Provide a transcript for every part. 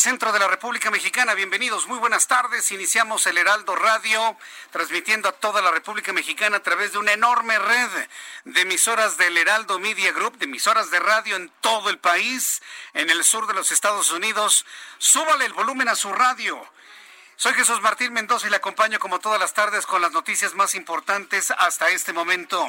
Centro de la República Mexicana. Bienvenidos, muy buenas tardes. Iniciamos el Heraldo Radio, transmitiendo a toda la República Mexicana a través de una enorme red de emisoras del Heraldo Media Group, de emisoras de radio en todo el país, en el sur de los Estados Unidos. Súbale el volumen a su radio. Soy Jesús Martín Mendoza y le acompaño como todas las tardes con las noticias más importantes hasta este momento.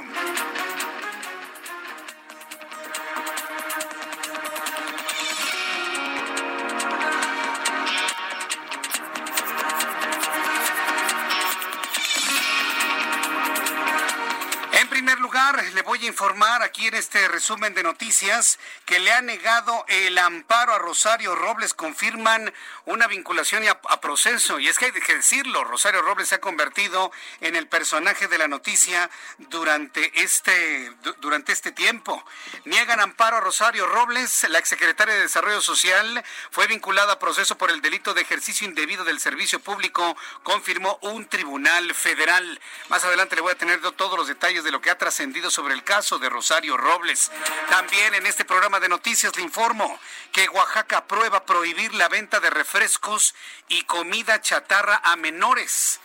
Le voy a informar aquí en este resumen de noticias que le ha negado el amparo a Rosario Robles. Confirman una vinculación a, a proceso. Y es que hay que decirlo, Rosario Robles se ha convertido en el personaje de la noticia durante este, du- durante este tiempo. Niegan amparo a Rosario Robles. La exsecretaria de Desarrollo Social fue vinculada a proceso por el delito de ejercicio indebido del servicio público, confirmó un tribunal federal. Más adelante le voy a tener todos los detalles de lo que ha trascendido sobre el caso de Rosario Robles. También en este programa de noticias le informo que Oaxaca aprueba prohibir la venta de refrescos y comida chatarra a menores.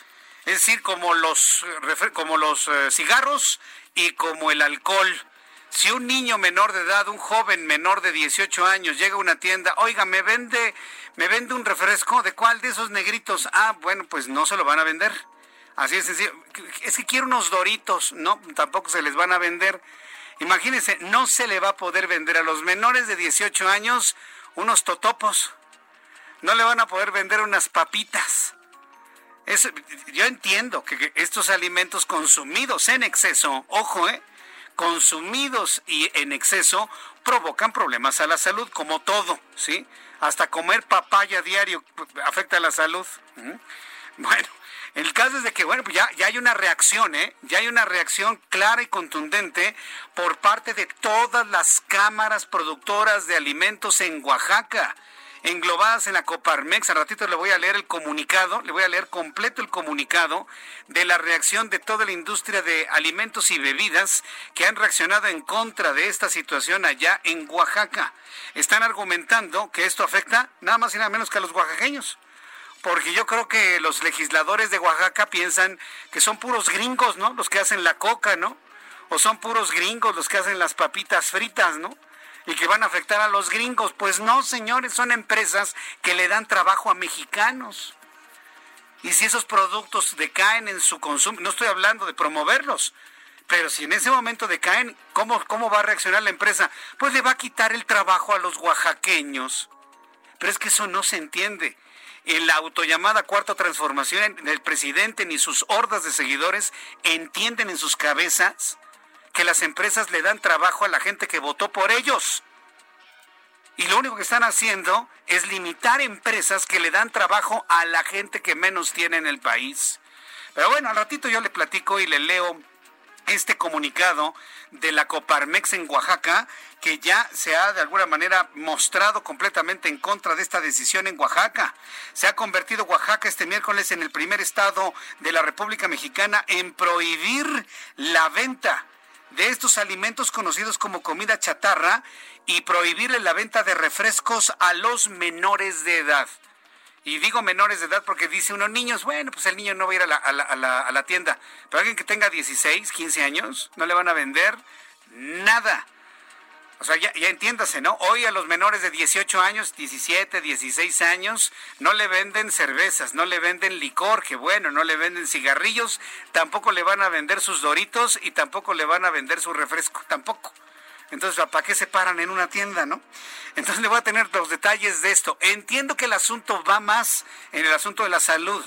Es decir, como los, como los eh, cigarros y como el alcohol. Si un niño menor de edad, un joven menor de 18 años llega a una tienda, oiga, me vende, me vende un refresco, ¿de cuál de esos negritos? Ah, bueno, pues no se lo van a vender. Así es sencillo. Es que quiero unos doritos, no, tampoco se les van a vender. Imagínense, no se le va a poder vender a los menores de 18 años unos totopos. No le van a poder vender unas papitas. Es- yo entiendo que, estos alimentos consumidos en exceso, ojo, eh, consumidos y en exceso provocan problemas a la salud, como todo, ¿sí? Hasta comer papaya diario afecta a la salud. Bueno, el caso es de que, bueno, pues ya, ya hay una reacción, ¿eh? Ya hay una reacción clara y contundente por parte de todas las cámaras productoras de alimentos en Oaxaca englobadas en la Coparmex. Al ratito le voy a leer el comunicado, le voy a leer completo el comunicado de la reacción de toda la industria de alimentos y bebidas que han reaccionado en contra de esta situación allá en Oaxaca. Están argumentando que esto afecta nada más y nada menos que a los oaxaqueños. Porque yo creo que los legisladores de Oaxaca piensan que son puros gringos, ¿no? Los que hacen la coca, ¿no? O son puros gringos los que hacen las papitas fritas, ¿no? y que van a afectar a los gringos. Pues no, señores, son empresas que le dan trabajo a mexicanos. Y si esos productos decaen en su consumo, no estoy hablando de promoverlos, pero si en ese momento decaen, ¿cómo, cómo va a reaccionar la empresa? Pues le va a quitar el trabajo a los oaxaqueños. Pero es que eso no se entiende. En la autollamada cuarta transformación, el presidente ni sus hordas de seguidores entienden en sus cabezas que las empresas le dan trabajo a la gente que votó por ellos. Y lo único que están haciendo es limitar empresas que le dan trabajo a la gente que menos tiene en el país. Pero bueno, al ratito yo le platico y le leo este comunicado de la Coparmex en Oaxaca, que ya se ha de alguna manera mostrado completamente en contra de esta decisión en Oaxaca. Se ha convertido Oaxaca este miércoles en el primer estado de la República Mexicana en prohibir la venta de estos alimentos conocidos como comida chatarra y prohibirle la venta de refrescos a los menores de edad. Y digo menores de edad porque dice uno, niños, bueno, pues el niño no va a ir a la, a la, a la, tienda. Pero alguien que tenga 16, 15 años, no le van a vender nada. O sea, ya, ya, entiéndase, ¿no? Hoy a los menores de 18 años, 17, 16 años, no le venden cervezas, no le venden licor, que bueno, no le venden cigarrillos, tampoco le van a vender sus doritos y tampoco le van a vender su refresco, tampoco. Entonces, ¿para qué se paran en una tienda, no? Entonces le voy a tener los detalles de esto. Entiendo que el asunto va más en el asunto de la salud.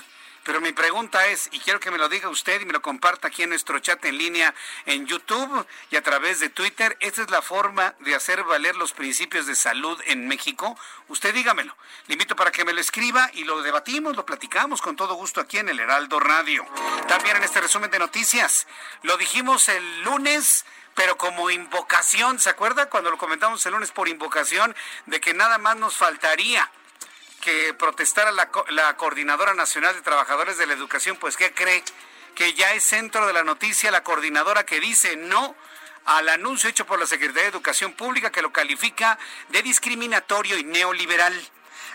Pero mi pregunta es, y quiero que me lo diga usted y me lo comparta aquí en nuestro chat en línea en YouTube y a través de Twitter, ¿esta es la forma de hacer valer los principios de salud en México? Usted dígamelo. Le invito para que me lo escriba y lo debatimos, lo platicamos con todo gusto aquí en el Heraldo Radio. También en este resumen de noticias, lo dijimos el lunes pero como invocación, ¿se acuerda cuando lo comentamos el lunes por invocación de que nada más nos faltaría que protestara la, la Coordinadora Nacional de Trabajadores de la Educación? Pues ¿qué cree? Que ya es centro de la noticia la coordinadora que dice no al anuncio hecho por la Secretaría de Educación Pública que lo califica de discriminatorio y neoliberal.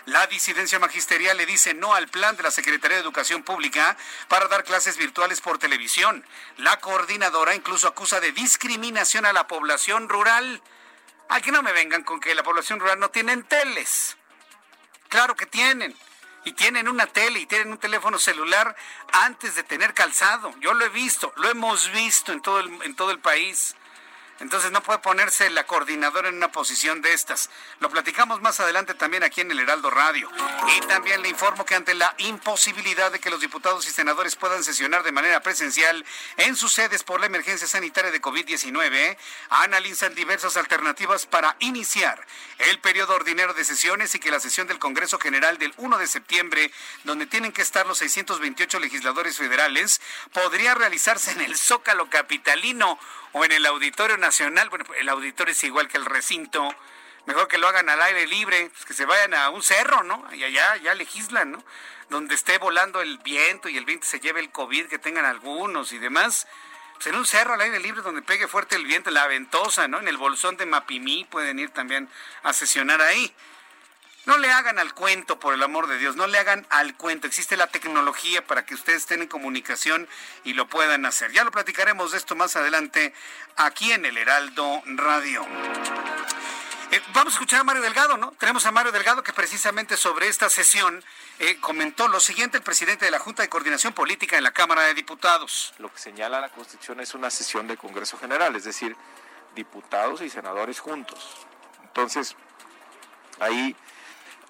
La disidencia magisterial le dice no al plan de la Secretaría de Educación Pública para dar clases virtuales por televisión. La coordinadora incluso acusa de discriminación a la población rural. Aquí no me vengan con que la población rural no tienen teles. Claro que tienen. Y tienen una tele y tienen un teléfono celular antes de tener calzado. Yo lo he visto, lo hemos visto en todo el, en todo el país. Entonces no puede ponerse la coordinadora en una posición de estas. Lo platicamos más adelante también aquí en el Heraldo Radio. Y también le informo que ante la imposibilidad de que los diputados y senadores puedan sesionar de manera presencial en sus sedes por la emergencia sanitaria de COVID-19, analizan diversas alternativas para iniciar el periodo ordinario de sesiones y que la sesión del Congreso General del 1 de septiembre, donde tienen que estar los 628 legisladores federales, podría realizarse en el Zócalo Capitalino o en el Auditorio Nacional. Bueno, el auditorio es igual que el recinto. Mejor que lo hagan al aire libre, pues que se vayan a un cerro, ¿no? Y allá ya legislan, ¿no? Donde esté volando el viento y el viento se lleve el COVID que tengan algunos y demás. Pues en un cerro al aire libre donde pegue fuerte el viento, la ventosa, ¿no? En el bolsón de Mapimí pueden ir también a sesionar ahí. No le hagan al cuento, por el amor de Dios, no le hagan al cuento. Existe la tecnología para que ustedes estén en comunicación y lo puedan hacer. Ya lo platicaremos de esto más adelante aquí en el Heraldo Radio. Eh, vamos a escuchar a Mario Delgado, ¿no? Tenemos a Mario Delgado que precisamente sobre esta sesión eh, comentó lo siguiente el presidente de la Junta de Coordinación Política en la Cámara de Diputados. Lo que señala la Constitución es una sesión de Congreso General, es decir, diputados y senadores juntos. Entonces, ahí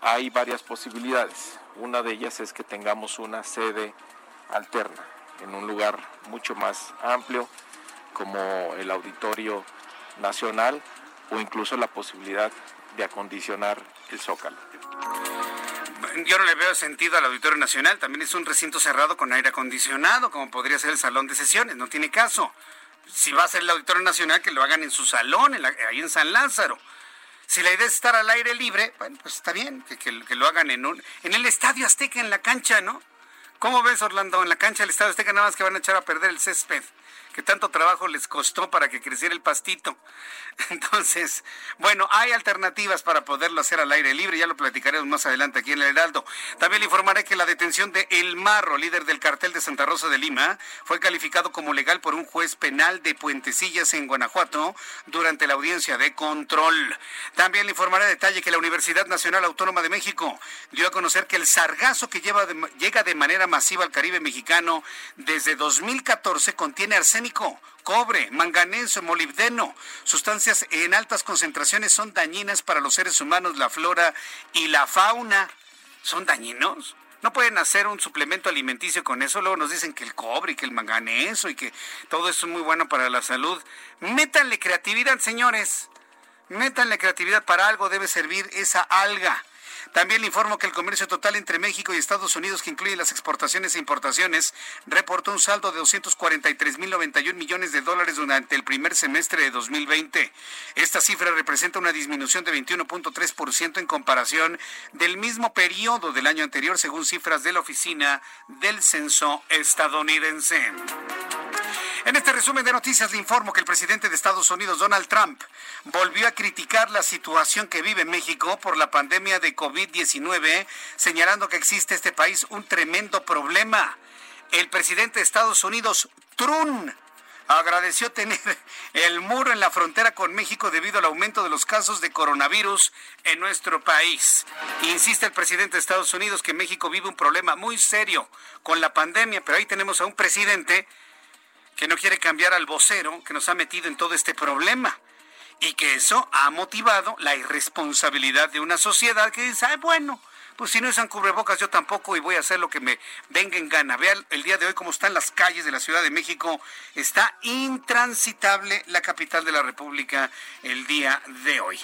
hay varias posibilidades. Una de ellas es que tengamos una sede alterna en un lugar mucho más amplio como el Auditorio Nacional o incluso la posibilidad de acondicionar el Zócalo. Yo no le veo sentido al Auditorio Nacional, también es un recinto cerrado con aire acondicionado, como podría ser el Salón de Sesiones, no tiene caso. Si va a ser el Auditorio Nacional, que lo hagan en su salón, ahí en San Lázaro. Si la idea es estar al aire libre, bueno, pues está bien, que, lo hagan en un, en el Estadio Azteca, en la cancha, ¿no? ¿Cómo ves, Orlando? En la cancha del Estadio Azteca nada más que van a echar a perder el césped, que tanto trabajo les costó para que creciera el pastito. Entonces, bueno, hay alternativas para poderlo hacer al aire libre, ya lo platicaremos más adelante aquí en el Heraldo. También le informaré que la detención de El Marro, líder del cartel de Santa Rosa de Lima, fue calificado como legal por un juez penal de Puentecillas en Guanajuato durante la audiencia de control. También le informaré a detalle que la Universidad Nacional Autónoma de México dio a conocer que el sargazo que lleva de, llega de manera masiva al Caribe mexicano desde 2014 contiene arsénico cobre, manganeso, molibdeno. Sustancias en altas concentraciones son dañinas para los seres humanos, la flora y la fauna. ¿Son dañinos? No pueden hacer un suplemento alimenticio con eso. Luego nos dicen que el cobre y que el manganeso y que todo eso es muy bueno para la salud. Métanle creatividad, señores. Métanle creatividad. Para algo debe servir esa alga. También le informo que el comercio total entre México y Estados Unidos, que incluye las exportaciones e importaciones, reportó un saldo de 243.091 millones de dólares durante el primer semestre de 2020. Esta cifra representa una disminución de 21.3% en comparación del mismo periodo del año anterior, según cifras de la Oficina del Censo estadounidense. En este resumen de noticias le informo que el presidente de Estados Unidos, Donald Trump, volvió a criticar la situación que vive México por la pandemia de COVID-19, señalando que existe este país un tremendo problema. El presidente de Estados Unidos, Trump, agradeció tener el muro en la frontera con México debido al aumento de los casos de coronavirus en nuestro país. Insiste el presidente de Estados Unidos que México vive un problema muy serio con la pandemia, pero ahí tenemos a un presidente que no quiere cambiar al vocero que nos ha metido en todo este problema y que eso ha motivado la irresponsabilidad de una sociedad que dice, Ay, bueno, pues si no usan cubrebocas yo tampoco y voy a hacer lo que me venga en gana. Vean el día de hoy cómo están las calles de la Ciudad de México. Está intransitable la capital de la República el día de hoy.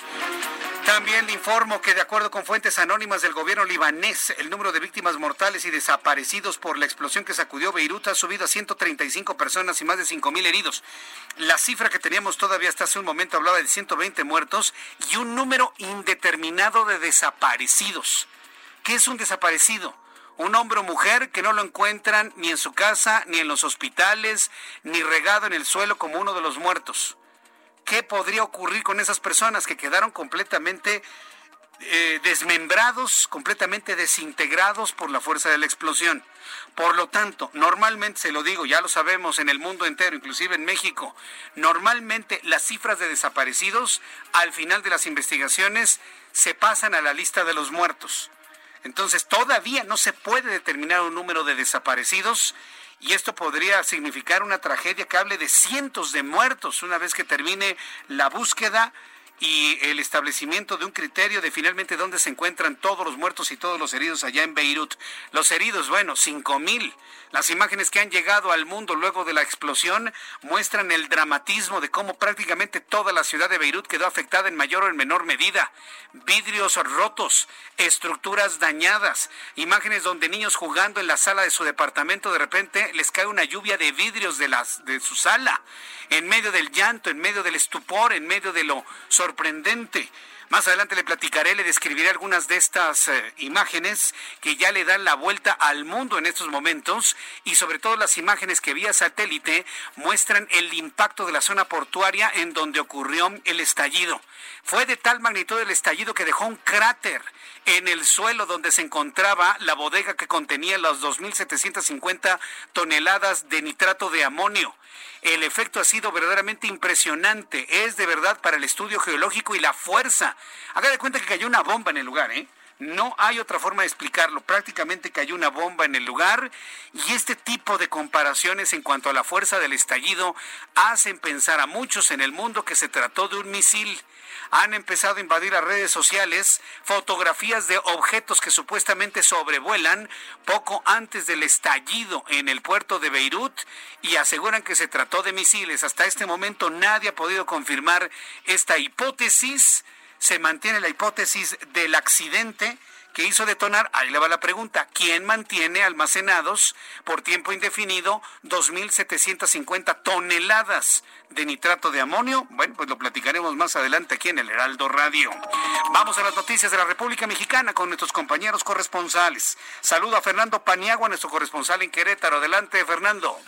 También le informo que de acuerdo con fuentes anónimas del gobierno libanés, el número de víctimas mortales y desaparecidos por la explosión que sacudió Beirut ha subido a 135 personas y más de 5 mil heridos. La cifra que teníamos todavía hasta hace un momento hablaba de 120 muertos y un número indeterminado de desaparecidos. ¿Qué es un desaparecido? Un hombre o mujer que no lo encuentran ni en su casa, ni en los hospitales, ni regado en el suelo como uno de los muertos. ¿Qué podría ocurrir con esas personas que quedaron completamente eh, desmembrados, completamente desintegrados por la fuerza de la explosión? Por lo tanto, normalmente, se lo digo, ya lo sabemos en el mundo entero, inclusive en México, normalmente las cifras de desaparecidos al final de las investigaciones se pasan a la lista de los muertos. Entonces, todavía no se puede determinar un número de desaparecidos y esto podría significar una tragedia que hable de cientos de muertos una vez que termine la búsqueda y el establecimiento de un criterio de finalmente dónde se encuentran todos los muertos y todos los heridos allá en Beirut. Los heridos, bueno, cinco mil. Las imágenes que han llegado al mundo luego de la explosión muestran el dramatismo de cómo prácticamente toda la ciudad de Beirut quedó afectada en mayor o en menor medida. Vidrios rotos, estructuras dañadas, imágenes donde niños jugando en la sala de su departamento de repente les cae una lluvia de vidrios de, las, de su sala, en medio del llanto, en medio del estupor, en medio de lo sorprendente. Más adelante le platicaré, le describiré algunas de estas eh, imágenes que ya le dan la vuelta al mundo en estos momentos y sobre todo las imágenes que vía satélite muestran el impacto de la zona portuaria en donde ocurrió el estallido. Fue de tal magnitud el estallido que dejó un cráter en el suelo donde se encontraba la bodega que contenía las 2.750 toneladas de nitrato de amonio. El efecto ha sido verdaderamente impresionante. Es de verdad para el estudio geológico y la fuerza. Haga de cuenta que cayó una bomba en el lugar, ¿eh? No hay otra forma de explicarlo. Prácticamente cayó una bomba en el lugar y este tipo de comparaciones en cuanto a la fuerza del estallido hacen pensar a muchos en el mundo que se trató de un misil han empezado a invadir las redes sociales fotografías de objetos que supuestamente sobrevuelan poco antes del estallido en el puerto de Beirut y aseguran que se trató de misiles. Hasta este momento nadie ha podido confirmar esta hipótesis. Se mantiene la hipótesis del accidente que hizo detonar, ahí le va la pregunta, ¿quién mantiene almacenados por tiempo indefinido 2.750 toneladas de nitrato de amonio? Bueno, pues lo platicaremos más adelante aquí en el Heraldo Radio. Vamos a las noticias de la República Mexicana con nuestros compañeros corresponsales. Saludo a Fernando Paniagua, nuestro corresponsal en Querétaro. Adelante, Fernando.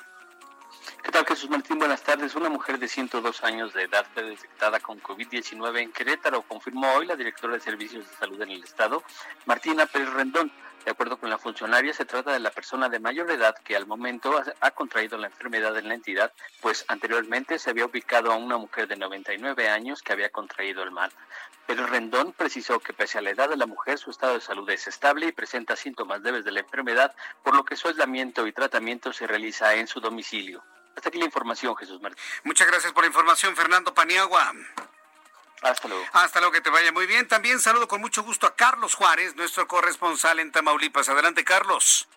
¿Qué tal Jesús Martín? Buenas tardes. Una mujer de 102 años de edad fue detectada con COVID-19 en Querétaro, confirmó hoy la directora de Servicios de Salud en el Estado, Martina Pérez Rendón. De acuerdo con la funcionaria, se trata de la persona de mayor edad que al momento ha contraído la enfermedad en la entidad, pues anteriormente se había ubicado a una mujer de 99 años que había contraído el mal. Pérez Rendón precisó que pese a la edad de la mujer, su estado de salud es estable y presenta síntomas leves de la enfermedad, por lo que su aislamiento y tratamiento se realiza en su domicilio. Hasta aquí la información, Jesús Martín. Muchas gracias por la información, Fernando Paniagua. Hasta luego. Hasta luego, que te vaya muy bien. También saludo con mucho gusto a Carlos Juárez, nuestro corresponsal en Tamaulipas. Adelante, Carlos.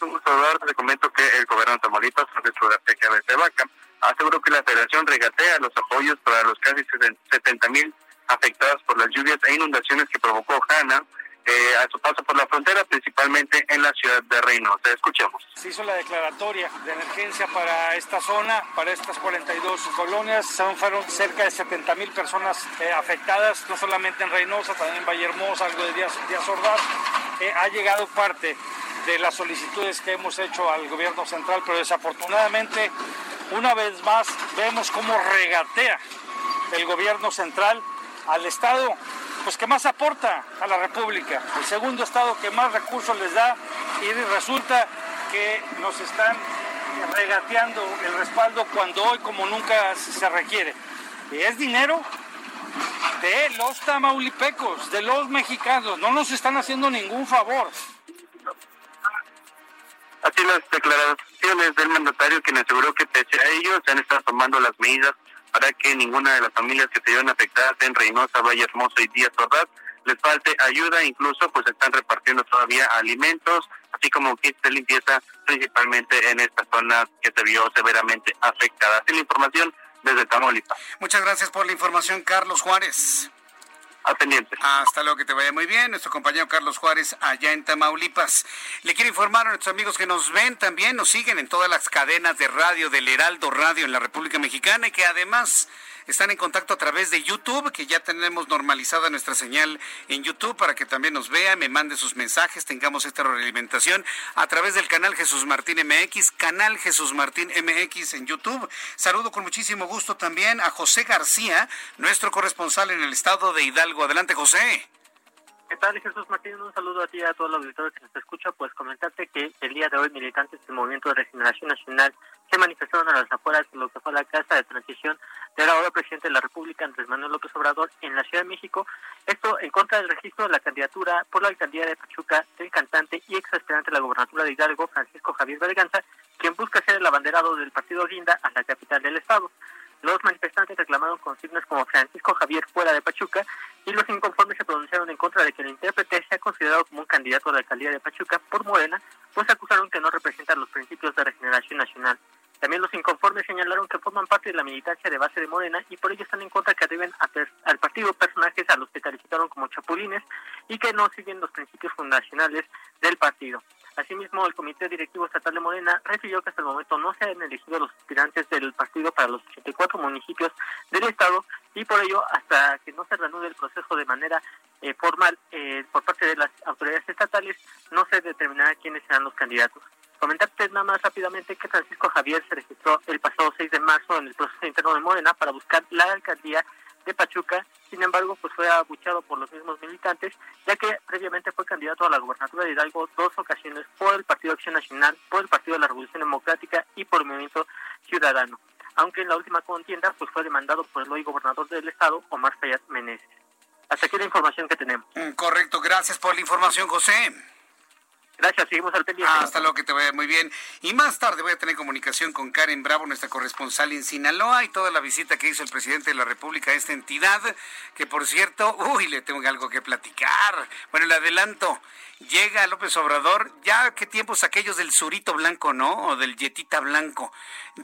Un gusto hablar. Le comento que el gobierno de Tamaulipas, Francisco García de Vaca, aseguró que la federación regatea los apoyos para los casi 70 mil afectados por las lluvias e inundaciones que provocó Hanna eh, a su paso por la frontera, principalmente en la ciudad de Reynosa. Escuchemos. Se hizo la declaratoria de emergencia para esta zona, para estas 42 colonias. Fueron cerca de 70 mil personas eh, afectadas, no solamente en Reynosa, también en Vallehermosa, algo de Díaz, Díaz Ordaz. Eh, ha llegado parte de las solicitudes que hemos hecho al gobierno central, pero desafortunadamente una vez más vemos cómo regatea el gobierno central al Estado pues que más aporta a la República, el segundo Estado que más recursos les da y resulta que nos están regateando el respaldo cuando hoy como nunca se requiere. Es dinero de los tamaulipecos, de los mexicanos, no nos están haciendo ningún favor. Así las declaraciones del mandatario quien aseguró que pese a ello se han estado tomando las medidas para que ninguna de las familias que se vieron afectadas en Reynosa, Valle Hermoso y Díaz Ordaz les falte ayuda, incluso pues están repartiendo todavía alimentos, así como kits limpieza, principalmente en esta zona que se vio severamente afectada. Así la información desde Tamaulipas. Muchas gracias por la información, Carlos Juárez. A pendiente. Hasta luego, que te vaya muy bien. Nuestro compañero Carlos Juárez, allá en Tamaulipas. Le quiero informar a nuestros amigos que nos ven también, nos siguen en todas las cadenas de radio del Heraldo Radio en la República Mexicana y que además están en contacto a través de YouTube, que ya tenemos normalizada nuestra señal en YouTube para que también nos vea, me mande sus mensajes, tengamos esta realimentación a través del canal Jesús Martín MX, canal Jesús Martín MX en YouTube. Saludo con muchísimo gusto también a José García, nuestro corresponsal en el estado de Hidalgo. Adelante, José. ¿Qué tal, Jesús Martín? Un saludo a ti y a todos los auditores que nos escucha. Pues comentarte que el día de hoy militantes del Movimiento de Regeneración Nacional se manifestaron a las afueras de lo que fue la casa de transición del ahora presidente de la República, Andrés Manuel López Obrador, en la Ciudad de México. Esto en contra del registro de la candidatura por la alcaldía de Pachuca del cantante y ex aspirante de la gobernatura de Hidalgo, Francisco Javier Berganza, quien busca ser el abanderado del partido Guinda a la capital del estado. Los manifestantes reclamaron consignas como Francisco Javier fuera de Pachuca y los inconformes se pronunciaron en contra de que el intérprete sea considerado como un candidato a la alcaldía de Pachuca por Morena, pues acusaron que no representa los principios de regeneración nacional. También los inconformes señalaron que forman parte de la militancia de base de Morena y por ello están en contra que deben al partido personajes a los que calificaron como chapulines y que no siguen los principios fundacionales del partido. Asimismo, el Comité Directivo Estatal de Morena refirió que hasta el momento no se han elegido los aspirantes del partido para los 84 municipios del Estado y por ello, hasta que no se reanude el proceso de manera eh, formal eh, por parte de las autoridades estatales, no se determinará quiénes serán los candidatos. Comentarte nada más rápidamente que Francisco Javier se registró el pasado 6 de marzo en el proceso interno de Morena para buscar la alcaldía de Pachuca, sin embargo, pues fue abuchado por los mismos militantes, ya que previamente fue candidato a la gobernatura de Hidalgo dos ocasiones por el Partido Acción Nacional, por el Partido de la Revolución Democrática y por el Movimiento Ciudadano. Aunque en la última contienda pues fue demandado por el hoy gobernador del estado, Omar Fayad Meneses. Hasta aquí la información que tenemos. Mm, correcto, gracias por la información, José. Gracias, seguimos al. Hasta luego, que te vaya muy bien. Y más tarde voy a tener comunicación con Karen Bravo, nuestra corresponsal en Sinaloa, y toda la visita que hizo el presidente de la República a esta entidad, que por cierto, uy, le tengo algo que platicar. Bueno, le adelanto, llega López Obrador, ya qué tiempos aquellos del Surito Blanco, ¿no? O del Yetita Blanco.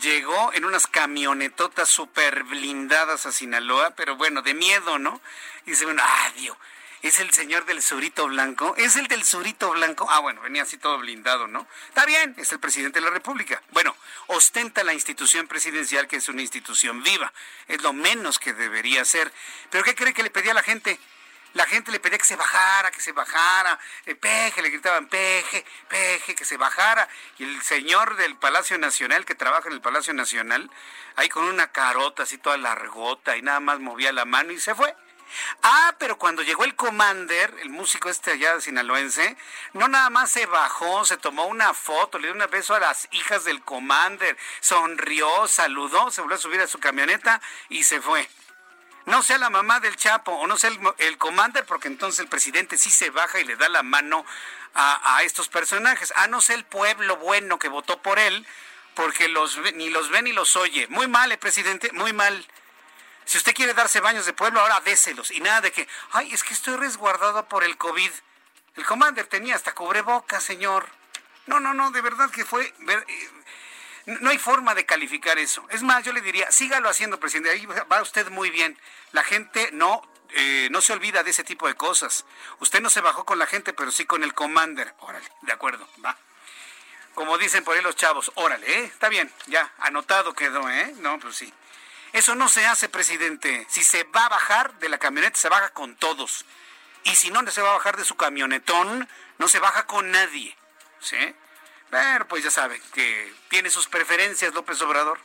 Llegó en unas camionetotas súper blindadas a Sinaloa, pero bueno, de miedo, ¿no? Y dice, bueno, adiós es el señor del surito blanco, es el del surito blanco. Ah, bueno, venía así todo blindado, ¿no? Está bien, es el presidente de la República. Bueno, ostenta la institución presidencial que es una institución viva. Es lo menos que debería ser. Pero ¿qué cree que le pedía a la gente? La gente le pedía que se bajara, que se bajara, eh, peje, le gritaban peje, peje, que se bajara. Y el señor del Palacio Nacional, que trabaja en el Palacio Nacional, ahí con una carota así toda largota y nada más movía la mano y se fue. Ah, pero cuando llegó el Commander, el músico este allá sinaloense, no nada más se bajó, se tomó una foto, le dio un beso a las hijas del Commander, sonrió, saludó, se volvió a subir a su camioneta y se fue. No sea la mamá del Chapo o no sea el, Commander, porque entonces el presidente sí se baja y le da la mano a, estos personajes. A no ser el pueblo bueno que votó por él, porque los, ni los ve ni los oye. Muy mal, eh, presidente, muy mal. Si usted quiere darse baños de pueblo, ahora déselos. Y nada de que, ay, es que estoy resguardado por el COVID. El commander tenía hasta cubrebocas, señor. No, no, no, de verdad que fue... Eh, no hay forma de calificar eso. Es más, yo le diría, sígalo haciendo, presidente. Ahí va usted muy bien. La gente no, eh, no se olvida de ese tipo de cosas. Usted no se bajó con la gente, pero sí con el commander. Órale, de acuerdo, va. Como dicen por ahí los chavos, órale, ¿eh? Está bien, ya, anotado quedó, ¿eh? No, pues sí. Eso no se hace, presidente. Si se va a bajar de la camioneta, se baja con todos. Y si no se va a bajar de su camionetón, no se baja con nadie. ¿sí? Pero pues ya saben que tiene sus preferencias López Obrador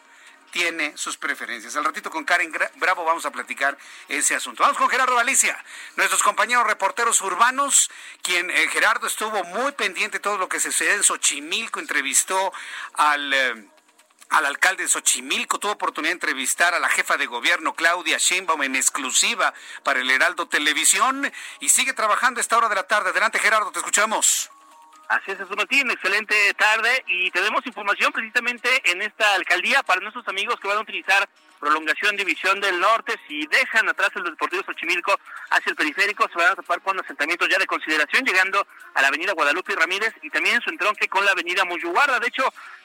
tiene sus preferencias. Al ratito con Karen Bravo vamos a platicar ese asunto. Vamos con Gerardo Galicia, nuestros compañeros reporteros urbanos, quien eh, Gerardo estuvo muy pendiente de todo lo que sucede en Xochimilco, entrevistó al... Eh, al alcalde de Xochimilco, tuvo oportunidad de entrevistar a la jefa de gobierno Claudia Sheinbaum en exclusiva para el Heraldo Televisión y sigue trabajando a esta hora de la tarde. Adelante Gerardo, te escuchamos. Así es, Martín, excelente tarde y tenemos información precisamente en esta alcaldía para nuestros amigos que van a utilizar prolongación División del Norte. Si dejan atrás el Deportivo Xochimilco hacia el periférico, se van a topar con asentamientos ya de consideración, llegando a la avenida Guadalupe Ramírez y también en su entronque con la avenida Muyuguarda. De hecho,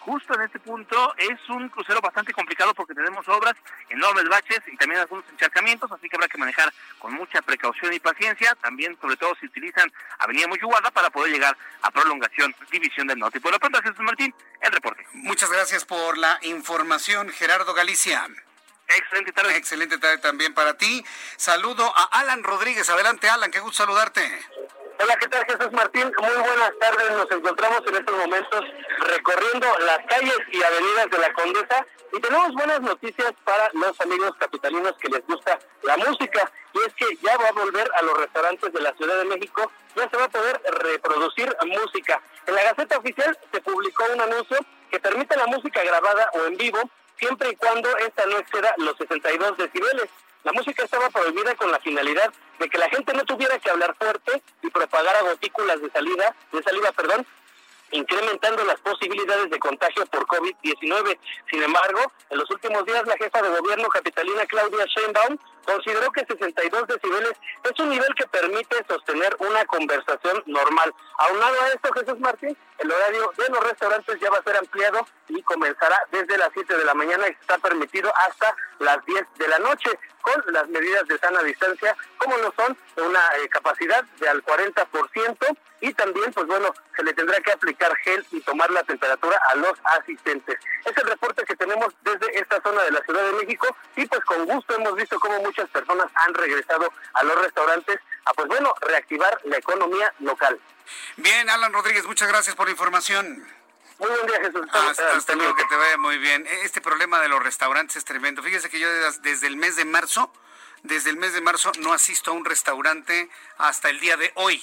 justo en este punto es un crucero bastante complicado porque tenemos obras, enormes baches y también algunos encharcamientos, así que habrá que manejar con mucha precaución y paciencia. También, sobre todo, si utilizan avenida Muyuguarda para poder llegar a prolongación División del Norte. Y por lo pronto, Jesús Martín, el reporte. Muchas gracias por la información, Gerardo Galicia. Excelente tarde. Excelente tarde también para ti. Saludo a Alan Rodríguez. Adelante, Alan, qué gusto saludarte. Hola, ¿qué tal Jesús Martín? Muy buenas tardes. Nos encontramos en estos momentos recorriendo las calles y avenidas de la Condesa y tenemos buenas noticias para los amigos capitalinos que les gusta la música y es que ya va a volver a los restaurantes de la Ciudad de México, ya se va a poder reproducir música. En la Gaceta Oficial se publicó un anuncio que permite la música grabada o en vivo siempre y cuando esta no exceda los 62 decibeles. La música estaba prohibida con la finalidad de que la gente no tuviera que hablar fuerte y propagar gotículas de salida, de salida, perdón, incrementando las posibilidades de contagio por COVID-19. Sin embargo, en los últimos días la jefa de gobierno capitalina Claudia Sheinbaum consideró que 62 decibeles es un nivel que permite sostener una conversación normal. Aunado a esto, Jesús Martín, el horario de los restaurantes ya va a ser ampliado y comenzará desde las 7 de la mañana y está permitido hasta las 10 de la noche con las medidas de sana distancia, como lo son una eh, capacidad de al 40% y también, pues bueno, se le tendrá que aplicar gel y tomar la temperatura a los asistentes. Es el reporte que tenemos desde esta zona de la Ciudad de México y pues con gusto hemos visto cómo muchas personas han regresado a los restaurantes a, pues bueno, reactivar la economía local. Bien, Alan Rodríguez, muchas gracias por la información. Muy buen día, Jesús. Hasta, luego, que te vaya muy bien. E, este problema de los restaurantes es tremendo. Fíjese que yo desde el mes de marzo, desde el mes de marzo no asisto a un restaurante hasta el día de hoy.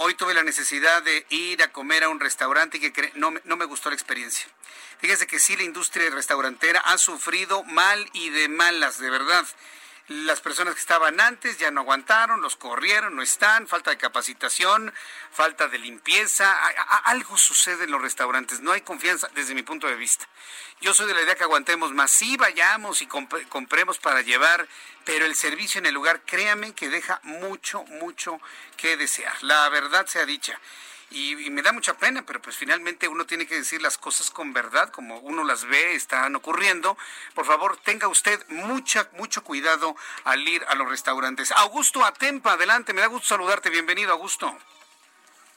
Hoy tuve la necesidad de ir a comer a un restaurante y que no, no me gustó la experiencia. Fíjese que sí, la industria restaurantera ha sufrido mal y de malas, de verdad. Las personas que estaban antes ya no aguantaron, los corrieron, no están, falta de capacitación, falta de limpieza, algo sucede en los restaurantes, no hay confianza desde mi punto de vista. Yo soy de la idea que aguantemos más, sí vayamos y compremos para llevar, pero el servicio en el lugar, créame que deja mucho, mucho que desear. La verdad sea dicha y, me da mucha pena, pero pues finalmente uno tiene que decir las cosas con verdad, como uno las ve, están ocurriendo. Por favor, tenga usted mucha, mucho cuidado al ir a los restaurantes. Augusto Atempa, adelante, me da gusto saludarte, bienvenido, Augusto.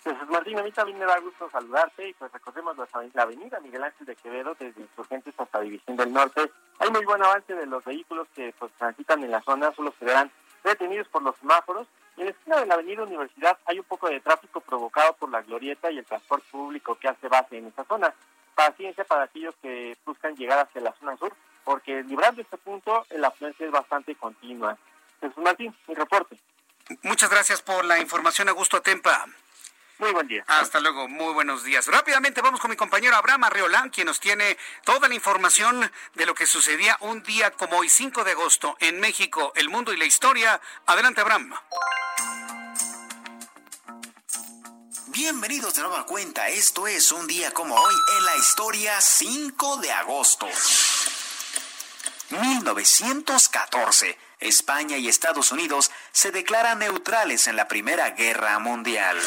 Pues Martín, a mí también me da gusto saludarte y pues recordemos la avenida Miguel Ángel de Quevedo desde Insurgentes hasta División del Norte. Hay muy buen avance de los vehículos que pues transitan en la zona, solo se verán detenidos por los semáforos en la esquina de la Avenida Universidad hay un poco de tráfico provocado por la glorieta y el transporte público que hace base en esta zona. Paciencia para aquellos que buscan llegar hacia la zona sur, porque librando este punto, la afluencia es bastante continua. Jesús Martín, mi reporte. Muchas gracias por la información, Augusto Atempa. Muy buen día. Hasta luego, muy buenos días. Rápidamente vamos con mi compañero Abraham Arreolán, quien nos tiene toda la información de lo que sucedía un día como hoy, 5 de agosto, en México, el mundo y la historia. Adelante, Abraham. Bienvenidos de nueva cuenta, esto es un día como hoy en la historia 5 de agosto. 1914. España y Estados Unidos se declaran neutrales en la Primera Guerra Mundial.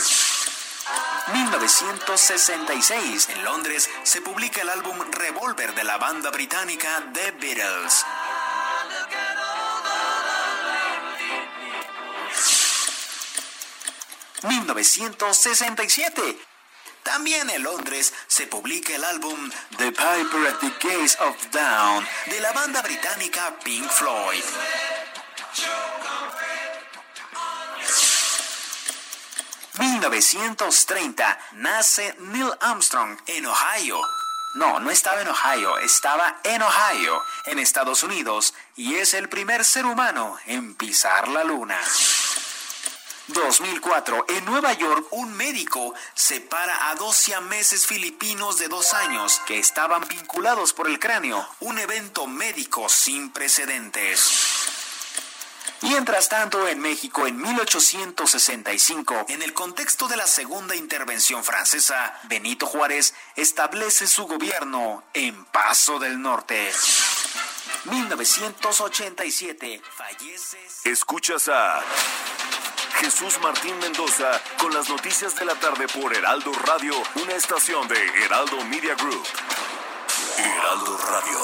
1966. En Londres se publica el álbum Revolver de la banda británica The Beatles. 1967. También en Londres se publica el álbum The Piper at the Gates of Dawn de la banda británica Pink Floyd. 1930 nace Neil Armstrong en Ohio. No, no estaba en Ohio, estaba en Ohio, en Estados Unidos, y es el primer ser humano en pisar la luna. 2004. En Nueva York, un médico separa a dos siameses filipinos de dos años que estaban vinculados por el cráneo. Un evento médico sin precedentes. Mientras tanto, en México, en 1865, en el contexto de la segunda intervención francesa, Benito Juárez establece su gobierno en Paso del Norte. 1987, fallece. Escuchas a Jesús Martín Mendoza con las noticias de la tarde por Heraldo Radio, una estación de Heraldo Media Group. Heraldo Radio.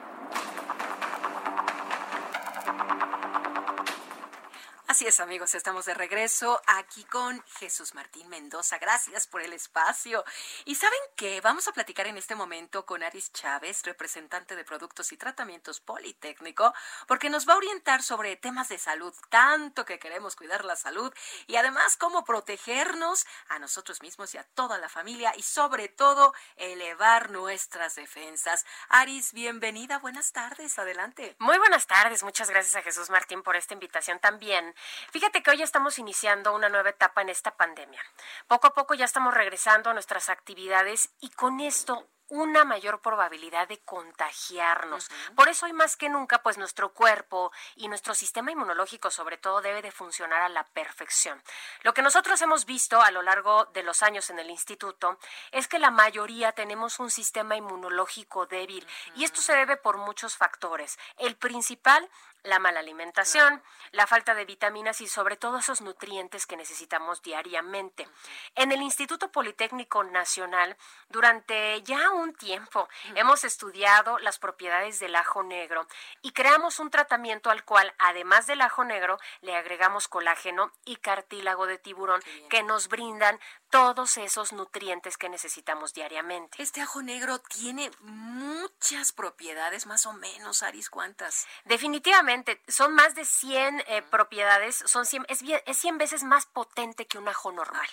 Así es, amigos, estamos de regreso aquí con Jesús Martín Mendoza. Gracias por el espacio. Y saben que vamos a platicar en este momento con Aris Chávez, representante de Productos y Tratamientos Politécnico, porque nos va a orientar sobre temas de salud, tanto que queremos cuidar la salud y además cómo protegernos a nosotros mismos y a toda la familia y sobre todo elevar nuestras defensas. Aris, bienvenida, buenas tardes, adelante. Muy buenas tardes, muchas gracias a Jesús Martín por esta invitación también. Fíjate que hoy estamos iniciando una nueva etapa en esta pandemia. Poco a poco ya estamos regresando a nuestras actividades y con esto una mayor probabilidad de contagiarnos. Por eso hoy más que nunca, pues nuestro cuerpo y nuestro sistema inmunológico sobre todo debe de funcionar a la perfección. Lo que nosotros hemos visto a lo largo de los años en el instituto es que la mayoría tenemos un sistema inmunológico débil y esto se debe por muchos factores. El principal la mala alimentación, la falta de vitaminas y sobre todo esos nutrientes que necesitamos diariamente. En el Instituto Politécnico Nacional, durante ya un tiempo, hemos estudiado las propiedades del ajo negro y creamos un tratamiento al cual, además del ajo negro, le agregamos colágeno y cartílago de tiburón que nos brindan todos esos nutrientes que necesitamos diariamente. Este ajo negro tiene muchas propiedades, más o menos, Aris, ¿cuántas? Definitivamente, son más de 100 eh, propiedades, son 100, es, es 100 veces más potente que un ajo normal.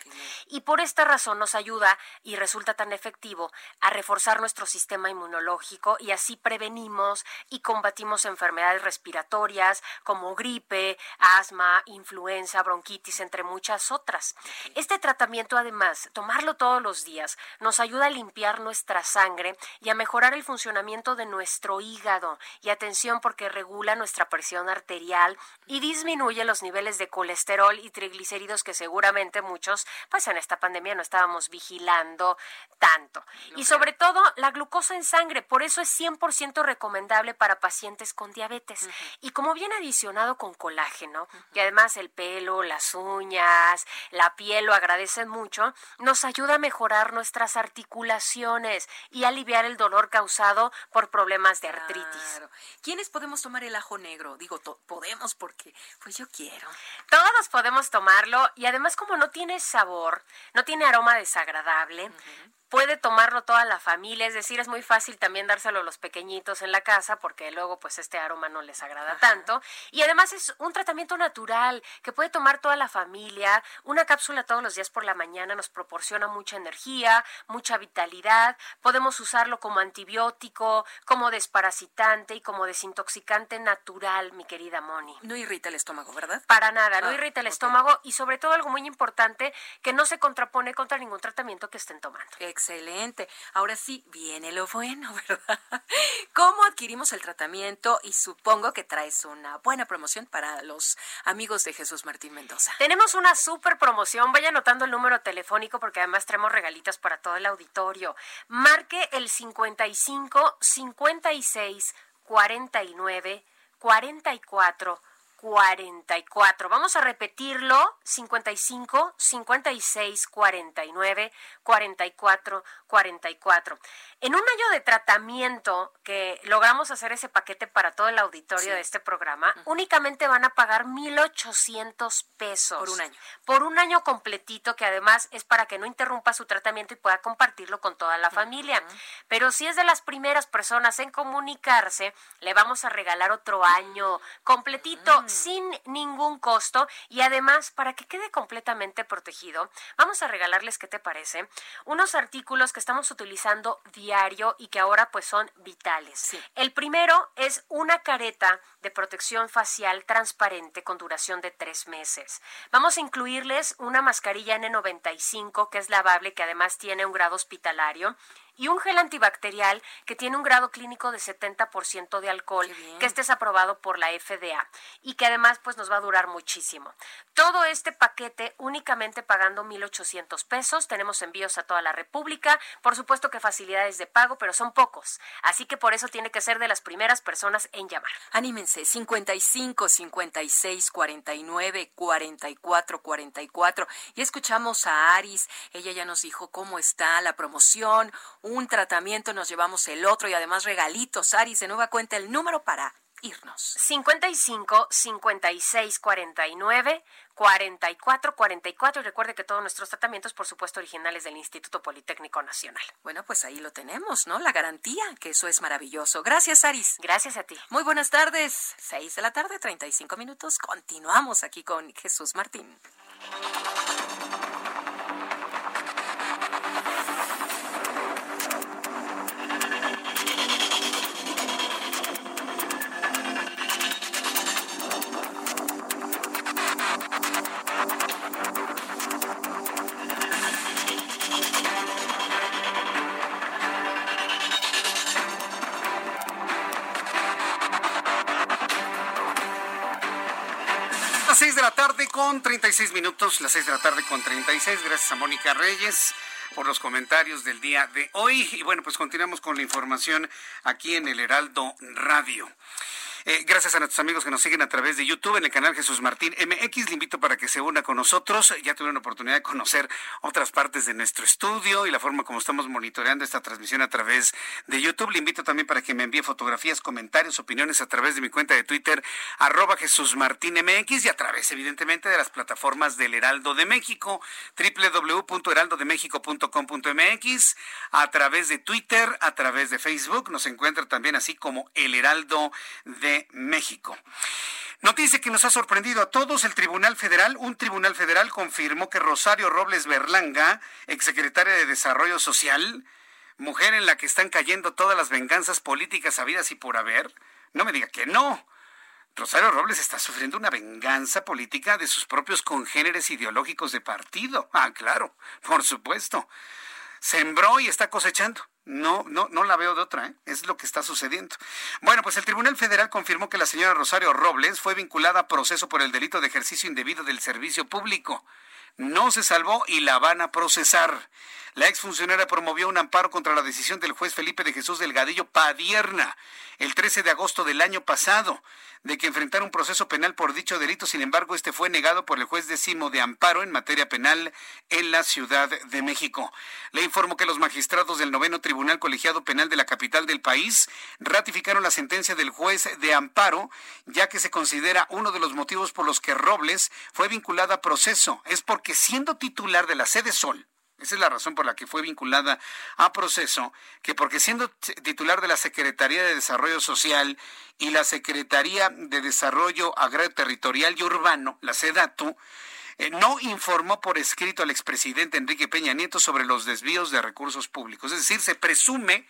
y por esta razón nos ayuda y resulta tan efectivo a reforzar nuestro sistema inmunológico y así prevenimos y combatimos enfermedades respiratorias como gripe, asma, influenza, bronquitis, entre muchas otras. Este tratamiento además, tomarlo todos los días nos ayuda a limpiar nuestra sangre y a mejorar el funcionamiento de nuestro hígado. Y atención porque regula nuestra presión arterial y disminuye los niveles de colesterol y triglicéridos que seguramente muchos, pues en esta pandemia no estábamos vigilando tanto. Y sobre todo la glucosa en sangre, por eso es 100% recomendable para pacientes con diabetes. Y como viene adicionado con colágeno, y además el pelo, las uñas, la piel lo agradecen mucho, nos ayuda a mejorar nuestras articulaciones y aliviar el dolor causado por problemas de artritis. ¿Quiénes podemos tomar el ajo negro? Digo, podemos porque pues yo quiero. Todos podemos tomarlo y además como no tiene sabor, no tiene aroma desagradable, puede tomarlo toda la familia, es decir, es muy fácil también dárselo a los pequeñitos en la casa porque luego pues este aroma no les agrada tanto y además es un tratamiento natural que puede tomar toda la familia, una cápsula todos los días por la mañana nos proporciona mucha energía, mucha vitalidad, podemos usarlo como antibiótico, como desparasitante y como desintoxicante natural, mi querida Moni. No irrita el estómago, ¿verdad? Para nada, no Ah, irrita el estómago y sobre todo algo muy importante que no se contrapone contra ningún tratamiento que estén tomando. Excelente. Ahora sí, viene lo bueno, ¿verdad? ¿Cómo adquirimos el tratamiento? Y supongo que traes una buena promoción para los amigos de Jesús Martín Mendoza. Tenemos una super promoción. Vaya anotando el número telefónico porque además traemos regalitos para todo el auditorio. Marque el 55 56 49 44 44. Vamos a repetirlo, 55 56 49 44 44. En un año de tratamiento que logramos hacer ese paquete para todo el auditorio de este programa, únicamente van a pagar 1.800 pesos. Por un año. Por un año completito, que además es para que no interrumpa su tratamiento y pueda compartirlo con toda la familia. Pero si es de las primeras personas en comunicarse, le vamos a regalar otro año completito, sin ningún costo y además para que quede completamente protegido, vamos a regalarles, ¿qué te parece? Unos artículos que estamos utilizando diario y que ahora pues son vitales. El primero es una careta de protección facial transparente con duración de tres meses. Vamos a incluirles una mascarilla N95 que es lavable, que además tiene un grado hospitalario y un gel antibacterial que tiene un grado clínico de 70% de alcohol, que este es aprobado por la FDA y que además pues nos va a durar muchísimo. Todo este paquete únicamente pagando 1.800 pesos, tenemos envíos a toda la República, por supuesto que facilidades de pago, pero son pocos, así que por eso tiene que ser de las primeras personas en llamar. Anímense, 55 56 49 44 44. Y escuchamos a Aris, ella ya nos dijo cómo está la promoción, un tratamiento, nos llevamos el otro y además regalitos. Aris, de nueva cuenta el número para irnos. 55 56 49 44 44 y recuerde que todos nuestros tratamientos por supuesto originales del Instituto Politécnico Nacional. Bueno, pues ahí lo tenemos, ¿no? La garantía, que eso es maravilloso. Gracias, Aris. Gracias a ti. Muy buenas tardes. 6 de la tarde, 35 minutos. Continuamos aquí con Jesús Martín. 36 minutos, las 6 de la tarde con 36. Gracias a Mónica Reyes por los comentarios del día de hoy. Y bueno, pues continuamos con la información aquí en el Heraldo Radio. Eh, gracias a nuestros amigos que nos siguen a través de YouTube en el canal Jesús Martín MX. Le invito para que se una con nosotros. Ya tuvieron la oportunidad de conocer otras partes de nuestro estudio y la forma como estamos monitoreando esta transmisión a través de YouTube. Le invito también para que me envíe fotografías, comentarios, opiniones a través de mi cuenta de Twitter, arroba Jesús Martín MX y a través, evidentemente, de las plataformas del Heraldo de México, www.heraldodemexico.com.mx, a través de Twitter, a través de Facebook. Nos encuentra también así como El Heraldo de México. Noticia que nos ha sorprendido a todos, el Tribunal Federal, un Tribunal Federal confirmó que Rosario Robles Berlanga, exsecretaria de Desarrollo Social, mujer en la que están cayendo todas las venganzas políticas habidas y por haber, no me diga que no. Rosario Robles está sufriendo una venganza política de sus propios congéneres ideológicos de partido. Ah, claro, por supuesto. Sembró y está cosechando. No, no, no la veo de otra, ¿eh? es lo que está sucediendo. Bueno, pues el Tribunal Federal confirmó que la señora Rosario Robles fue vinculada a proceso por el delito de ejercicio indebido del servicio público. No se salvó y la van a procesar. La exfuncionaria promovió un amparo contra la decisión del juez Felipe de Jesús Delgadillo Padierna el 13 de agosto del año pasado de que enfrentara un proceso penal por dicho delito. Sin embargo, este fue negado por el juez décimo de amparo en materia penal en la Ciudad de México. Le informó que los magistrados del noveno Tribunal Colegiado Penal de la capital del país ratificaron la sentencia del juez de amparo, ya que se considera uno de los motivos por los que Robles fue vinculada a proceso. Es porque siendo titular de la sede Sol, esa es la razón por la que fue vinculada a proceso, que porque siendo titular de la Secretaría de Desarrollo Social y la Secretaría de Desarrollo Agrario Territorial y Urbano, la SEDATU, eh, no informó por escrito al expresidente Enrique Peña Nieto sobre los desvíos de recursos públicos. Es decir, se presume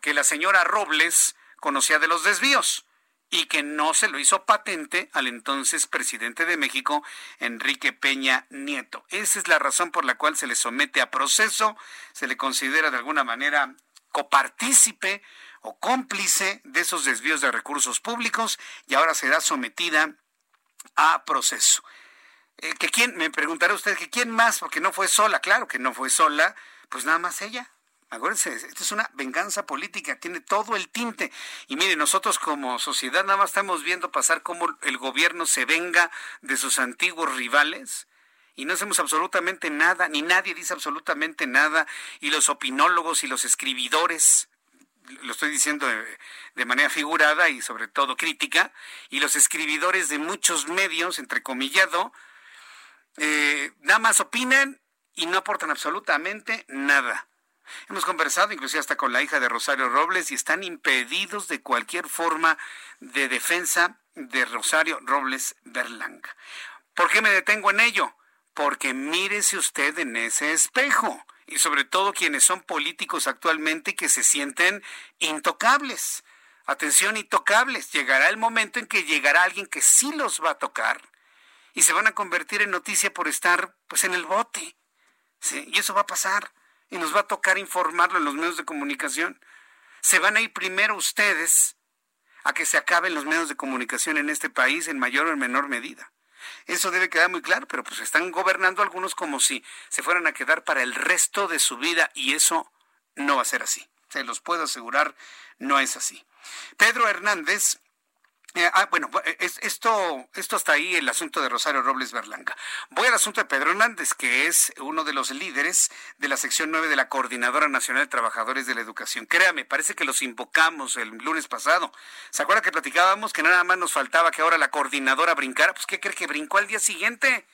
que la señora Robles conocía de los desvíos y que no se lo hizo patente al entonces presidente de México, Enrique Peña Nieto. Esa es la razón por la cual se le somete a proceso, se le considera de alguna manera copartícipe o cómplice de esos desvíos de recursos públicos y ahora será sometida a proceso. Eh, ¿que quién? Me preguntará usted que quién más, porque no fue sola, claro que no fue sola, pues nada más ella. Acuérdense, esto es una venganza política, tiene todo el tinte. Y mire, nosotros como sociedad nada más estamos viendo pasar cómo el gobierno se venga de sus antiguos rivales y no hacemos absolutamente nada, ni nadie dice absolutamente nada, y los opinólogos y los escribidores, lo estoy diciendo de, manera figurada y sobre todo crítica, y los escribidores de muchos medios, entrecomillado, eh, nada más opinan y no aportan absolutamente nada. Hemos conversado inclusive hasta con la hija de Rosario Robles y están impedidos de cualquier forma de defensa de Rosario Robles Berlanga. ¿Por qué me detengo en ello? Porque mírese usted en ese espejo y sobre todo quienes son políticos actualmente que se sienten intocables. Atención, intocables. Llegará el momento en que llegará alguien que sí los va a tocar y se van a convertir en noticia por estar pues en el bote. ¿sí? Y eso va a pasar y nos va a tocar informarlo en los medios de comunicación. Se van a ir primero ustedes a que se acaben los medios de comunicación en este país en mayor o en menor medida. Eso debe quedar muy claro, pero pues están gobernando algunos como si se fueran a quedar para el resto de su vida y eso no va a ser así. Se los puedo asegurar, no es así. Pedro Hernández eh, ah, bueno, eh, esto, esto está ahí el asunto de Rosario Robles Berlanga. Voy al asunto de Pedro Hernández, que es uno de los líderes de la sección 9 de la Coordinadora Nacional de Trabajadores de la Educación. Créame, parece que los invocamos el lunes pasado. ¿Se acuerda que platicábamos que nada más nos faltaba que ahora la coordinadora brincara? Pues, ¿qué cree que brincó al día siguiente?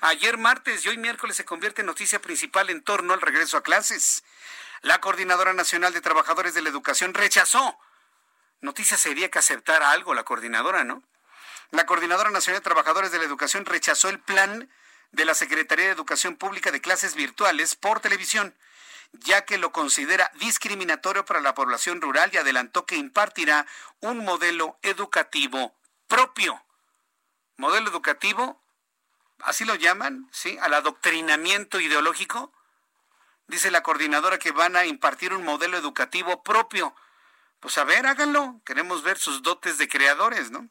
Ayer martes y hoy miércoles se convierte en noticia principal en torno al regreso a clases. La Coordinadora Nacional de Trabajadores de la Educación rechazó Noticia sería que aceptara algo la coordinadora, ¿no? La Coordinadora Nacional de Trabajadores de la Educación rechazó el plan de la Secretaría de Educación Pública de clases virtuales por televisión, ya que lo considera discriminatorio para la población rural y adelantó que impartirá un modelo educativo propio. Modelo educativo, así lo llaman, ¿sí? Al adoctrinamiento ideológico. Dice la coordinadora que van a impartir un modelo educativo propio pues a ver, háganlo. Queremos ver sus dotes de creadores, ¿no?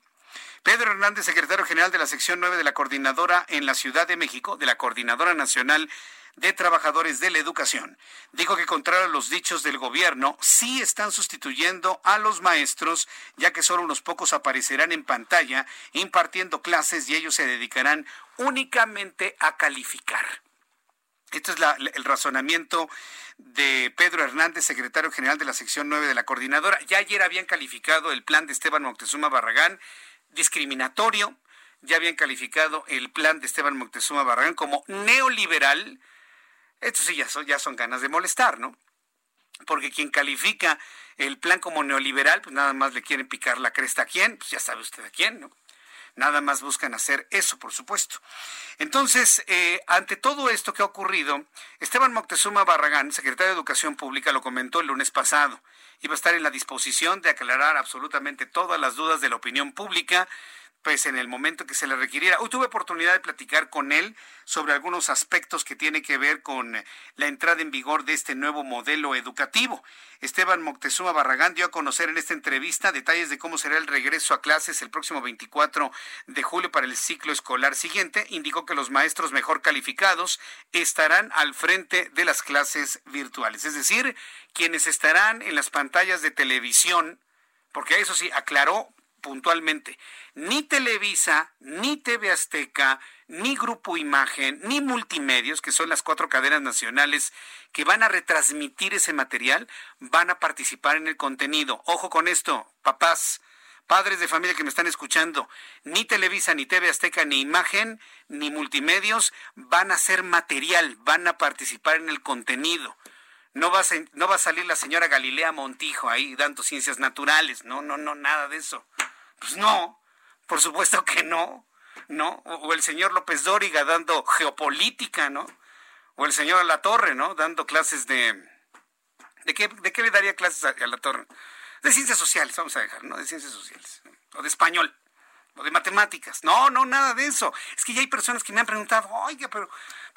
Pedro Hernández, secretario general de la sección 9 de la Coordinadora en la Ciudad de México, de la Coordinadora Nacional de Trabajadores de la Educación, dijo que contrario a los dichos del gobierno, sí están sustituyendo a los maestros, ya que solo unos pocos aparecerán en pantalla impartiendo clases y ellos se dedicarán únicamente a calificar. Este es el razonamiento de Pedro Hernández, secretario general de la sección 9 de la coordinadora. Ya ayer habían calificado el plan de Esteban Moctezuma Barragán discriminatorio, ya habían calificado el plan de Esteban Moctezuma Barragán como neoliberal. Esto sí ya son, ya son ganas de molestar, ¿no? Porque quien califica el plan como neoliberal, pues nada más le quieren picar la cresta a quién, pues ya sabe usted a quién, ¿no? Nada más buscan hacer eso, por supuesto. Entonces, eh, ante todo esto que ha ocurrido, Esteban Moctezuma Barragán, secretario de Educación Pública, lo comentó el lunes pasado. Iba a estar en la disposición de aclarar absolutamente todas las dudas de la opinión pública pues en el momento que se le requiriera. Hoy tuve oportunidad de platicar con él sobre algunos aspectos que tiene que ver con la entrada en vigor de este nuevo modelo educativo. Esteban Moctezuma Barragán dio a conocer en esta entrevista detalles de cómo será el regreso a clases el próximo 24 de julio para el ciclo escolar siguiente. Indicó que los maestros mejor calificados estarán al frente de las clases virtuales, es decir, quienes estarán en las pantallas de televisión porque eso sí, aclaró puntualmente, ni Televisa, ni TV Azteca, ni Grupo Imagen, ni Multimedios, que son las cuatro cadenas nacionales que van a retransmitir ese material, van a participar en el contenido. Ojo con esto, papás, padres de familia que me están escuchando, ni Televisa, ni TV Azteca, ni Imagen, ni Multimedios van a ser material, van a participar en el contenido. No va, a, no va a salir la señora Galilea Montijo ahí dando ciencias naturales. No, no, no, nada de eso. Pues no, por supuesto que no, ¿no? O, el señor López Dóriga dando geopolítica, ¿no? O el señor La Torre, ¿no? Dando clases de... ¿De qué, de qué le daría clases a, La Torre? De ciencias sociales, vamos a dejar, ¿no? De ciencias sociales. O de español. O de matemáticas. No, no, nada de eso. Es que ya hay personas que me han preguntado, oiga, pero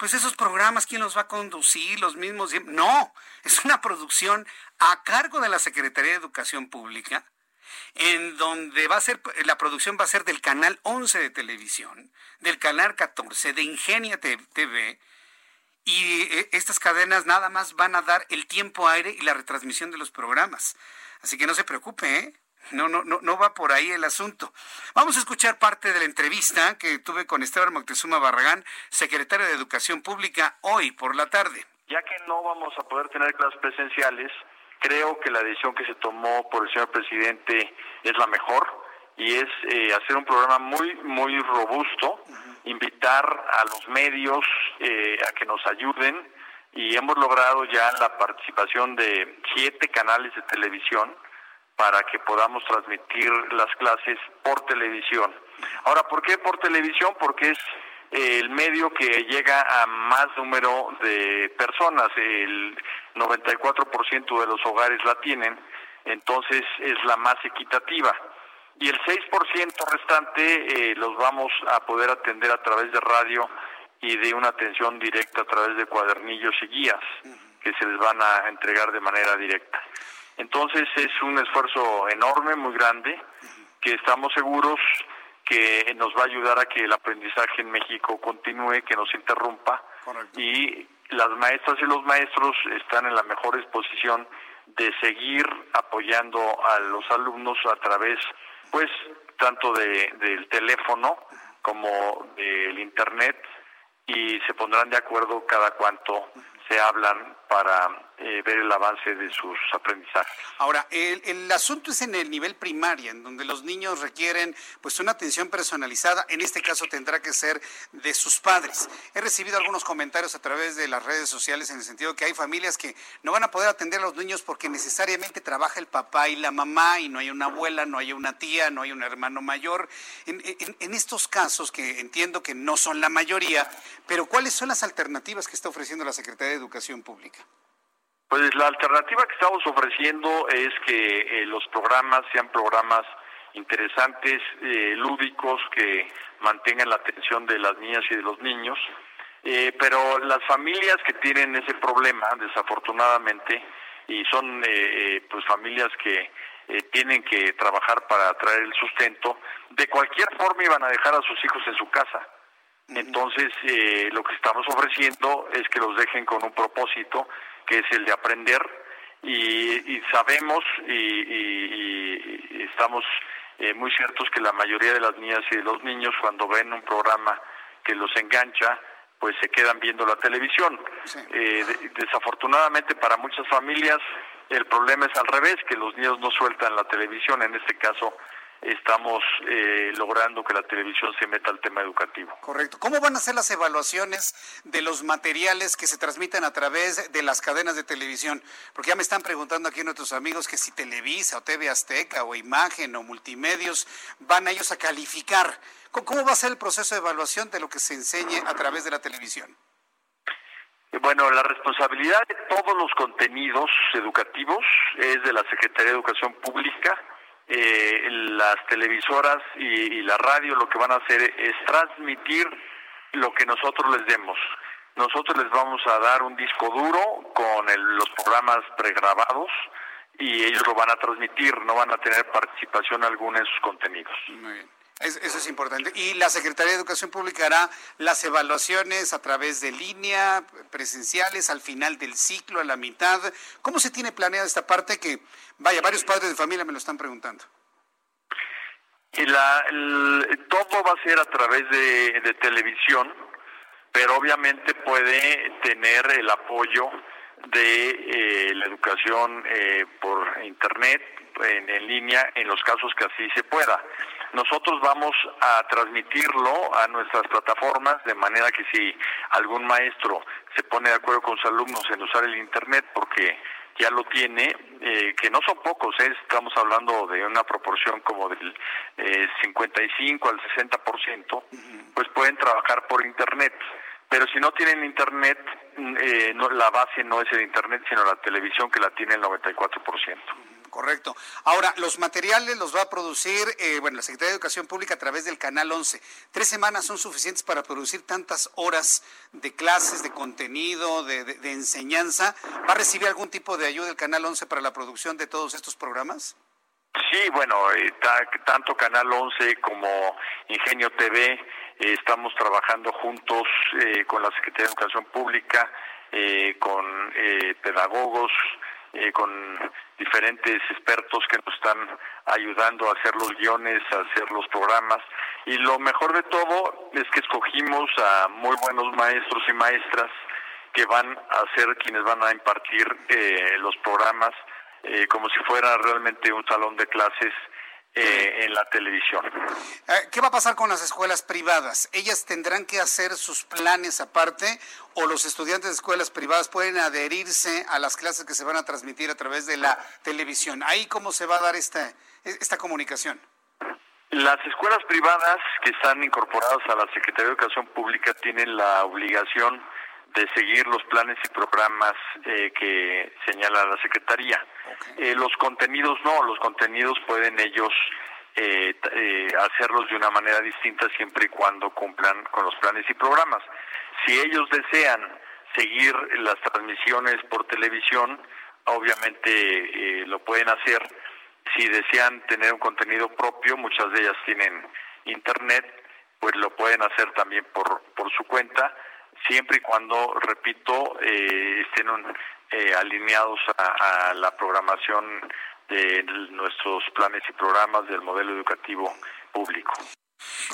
pues esos programas, ¿quién los va a conducir? Los mismos. No, es una producción a cargo de la Secretaría de Educación Pública en donde va a ser, la producción va a ser del canal 11 de televisión, del canal 14, de Ingenia TV, y eh, estas cadenas nada más van a dar el tiempo aire y la retransmisión de los programas. Así que no se preocupe, ¿eh? No, no, no, no va por ahí el asunto. Vamos a escuchar parte de la entrevista que tuve con Esteban Moctezuma Barragán, secretario de Educación Pública, hoy por la tarde. Ya que no vamos a poder tener clases presenciales, creo que la decisión que se tomó por el señor presidente es la mejor y es eh, hacer un programa muy, muy robusto, invitar a los medios eh, a que nos ayuden y hemos logrado ya la participación de siete canales de televisión para que podamos transmitir las clases por televisión. Ahora, ¿por qué por televisión? Porque es eh, el medio que llega a más número de personas, el 94% de los hogares la tienen, entonces es la más equitativa. Y el 6% restante eh, los vamos a poder atender a través de radio y de una atención directa a través de cuadernillos y guías que se les van a entregar de manera directa. Entonces es un esfuerzo enorme, muy grande, que estamos seguros que nos va a ayudar a que el aprendizaje en México continúe, que nos interrumpa. Y las maestras y los maestros están en la mejor disposición de seguir apoyando a los alumnos a través, pues, tanto de, del teléfono como del internet y se pondrán de acuerdo cada cuanto se hablan para eh, ver el avance de sus aprendizajes. Ahora, el, el, asunto es en el nivel primaria, en donde los niños requieren pues una atención personalizada. En este caso tendrá que ser de sus padres. He recibido algunos comentarios a través de las redes sociales en el sentido que hay familias que no van a poder atender a los niños porque necesariamente trabaja el papá y la mamá y no hay una abuela, no hay una tía, no hay un hermano mayor. En, en, estos casos, que entiendo que no son la mayoría, pero ¿cuáles son las alternativas que está ofreciendo la Secretaría de Educación Pública? Pues la alternativa que estamos ofreciendo es que eh, los programas sean programas interesantes, eh, lúdicos, que mantengan la atención de las niñas y de los niños. Eh, pero las familias que tienen ese problema, desafortunadamente, y son pues familias que tienen que trabajar para traer el sustento, de cualquier forma iban a dejar a sus hijos en su casa. Entonces, lo que estamos ofreciendo es que los dejen con un propósito que es el de aprender y, sabemos y, estamos eh, muy ciertos que la mayoría de las niñas y de los niños cuando ven un programa que los engancha, pues se quedan viendo la televisión. Eh, desafortunadamente para muchas familias el problema es al revés, que los niños no sueltan la televisión, en este caso estamos eh, logrando que la televisión se meta al tema educativo. Correcto. ¿Cómo van a ser las evaluaciones de los materiales que se transmiten a través de las cadenas de televisión? Porque ya me están preguntando aquí nuestros amigos que si Televisa o TV Azteca o Imagen o Multimedios van ellos a calificar. ¿Cómo va a ser el proceso de evaluación de lo que se enseñe a través de la televisión? Bueno, la responsabilidad de todos los contenidos educativos es de la Secretaría de Educación Pública eh, las televisoras y, la radio lo que van a hacer es transmitir lo que nosotros les demos. Nosotros les vamos a dar un disco duro con los programas pregrabados y ellos lo van a transmitir, no van a tener participación alguna en sus contenidos. Eso es importante. Y la Secretaría de Educación Pública hará las evaluaciones a través de línea, presenciales, al final del ciclo, a la mitad. ¿Cómo se tiene planeada esta parte que Vaya, varios padres de familia me lo están preguntando. La, todo va a ser a través de, televisión, pero obviamente puede tener el apoyo de eh, la educación eh, por internet, en, línea, en los casos que así se pueda. Nosotros vamos a transmitirlo a nuestras plataformas de manera que si algún maestro se pone de acuerdo con sus alumnos en usar el internet porque ya lo tiene, eh, que no son pocos, ¿eh? estamos hablando de una proporción como del eh, 55 al 60%, pues pueden trabajar por Internet. Pero si no tienen Internet, mm, eh, no, la base no es el Internet, sino la televisión que la tiene el 94% correcto. Ahora, los materiales los va a producir, eh, bueno, la Secretaría de Educación Pública a través del Canal 11. ¿Tres semanas son suficientes para producir tantas horas de clases, de contenido, de, enseñanza? ¿Va a recibir algún tipo de ayuda del Canal 11 para la producción de todos estos programas? Sí, bueno, eh, tanto Canal 11 como Ingenio TV estamos trabajando juntos con la Secretaría de Educación Pública, con pedagogos, con diferentes expertos que nos están ayudando a hacer los guiones, a hacer los programas. Y lo mejor de todo es que escogimos a muy buenos maestros y maestras que van a ser quienes van a impartir eh, los programas eh, como si fuera realmente un salón de clases eh, en la televisión. ¿Qué va a pasar con las escuelas privadas? ¿Ellas tendrán que hacer sus planes aparte o los estudiantes de escuelas privadas pueden adherirse a las clases que se van a transmitir a través de la televisión? ¿Ahí cómo se va a dar esta, esta comunicación? Las escuelas privadas que están incorporadas a la Secretaría de Educación Pública tienen la obligación de seguir los planes y programas eh, que señala la Secretaría. Eh, los contenidos no, los contenidos pueden ellos eh, hacerlos de una manera distinta siempre y cuando cumplan con los planes y programas. Si ellos desean seguir las transmisiones por televisión, obviamente lo pueden hacer. Si desean tener un contenido propio, muchas de ellas tienen internet, pues lo pueden hacer también por, por su cuenta siempre y cuando, repito, eh, estén eh, alineados a, la programación de nuestros planes y programas del modelo educativo público.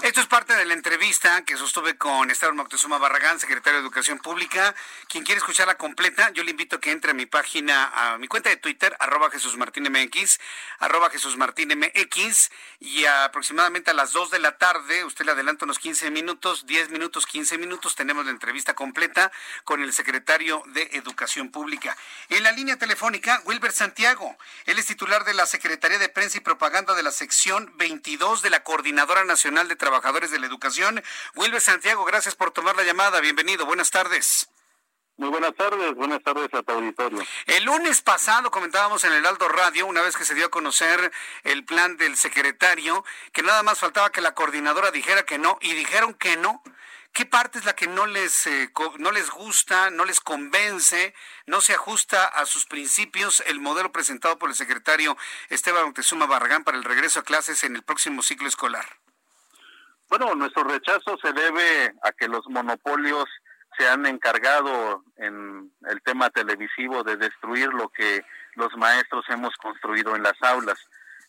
Esto es parte de la entrevista que sostuve con Esteban Moctezuma Barragán, secretario de Educación Pública. Quien quiere escucharla completa, yo le invito a que entre a mi página, a mi cuenta de Twitter, arroba Jesús Martín MX, arroba Jesús Martín MX, y aproximadamente a las 2 de la tarde, usted le adelanta unos 15 minutos, 10 minutos, 15 minutos, tenemos la entrevista completa con el secretario de Educación Pública. En la línea telefónica, Wilber Santiago. Él es titular de la Secretaría de Prensa y Propaganda de la sección 22 de la Coordinadora Nacional de Trabajadores de la Educación. Wilber Santiago, gracias por tomar la llamada. Bienvenido. Buenas tardes. Muy buenas tardes, buenas tardes a tu auditorio. El lunes pasado comentábamos en el Aldo Radio, una vez que se dio a conocer el plan del secretario, que nada más faltaba que la coordinadora dijera que no, y dijeron que no. ¿Qué parte es la que no les, eh, no les gusta, no les convence, no se ajusta a sus principios el modelo presentado por el secretario Esteban Montezuma Barragán para el regreso a clases en el próximo ciclo escolar? Bueno, nuestro rechazo se debe a que los monopolios se han encargado en el tema televisivo de destruir lo que los maestros hemos construido en las aulas.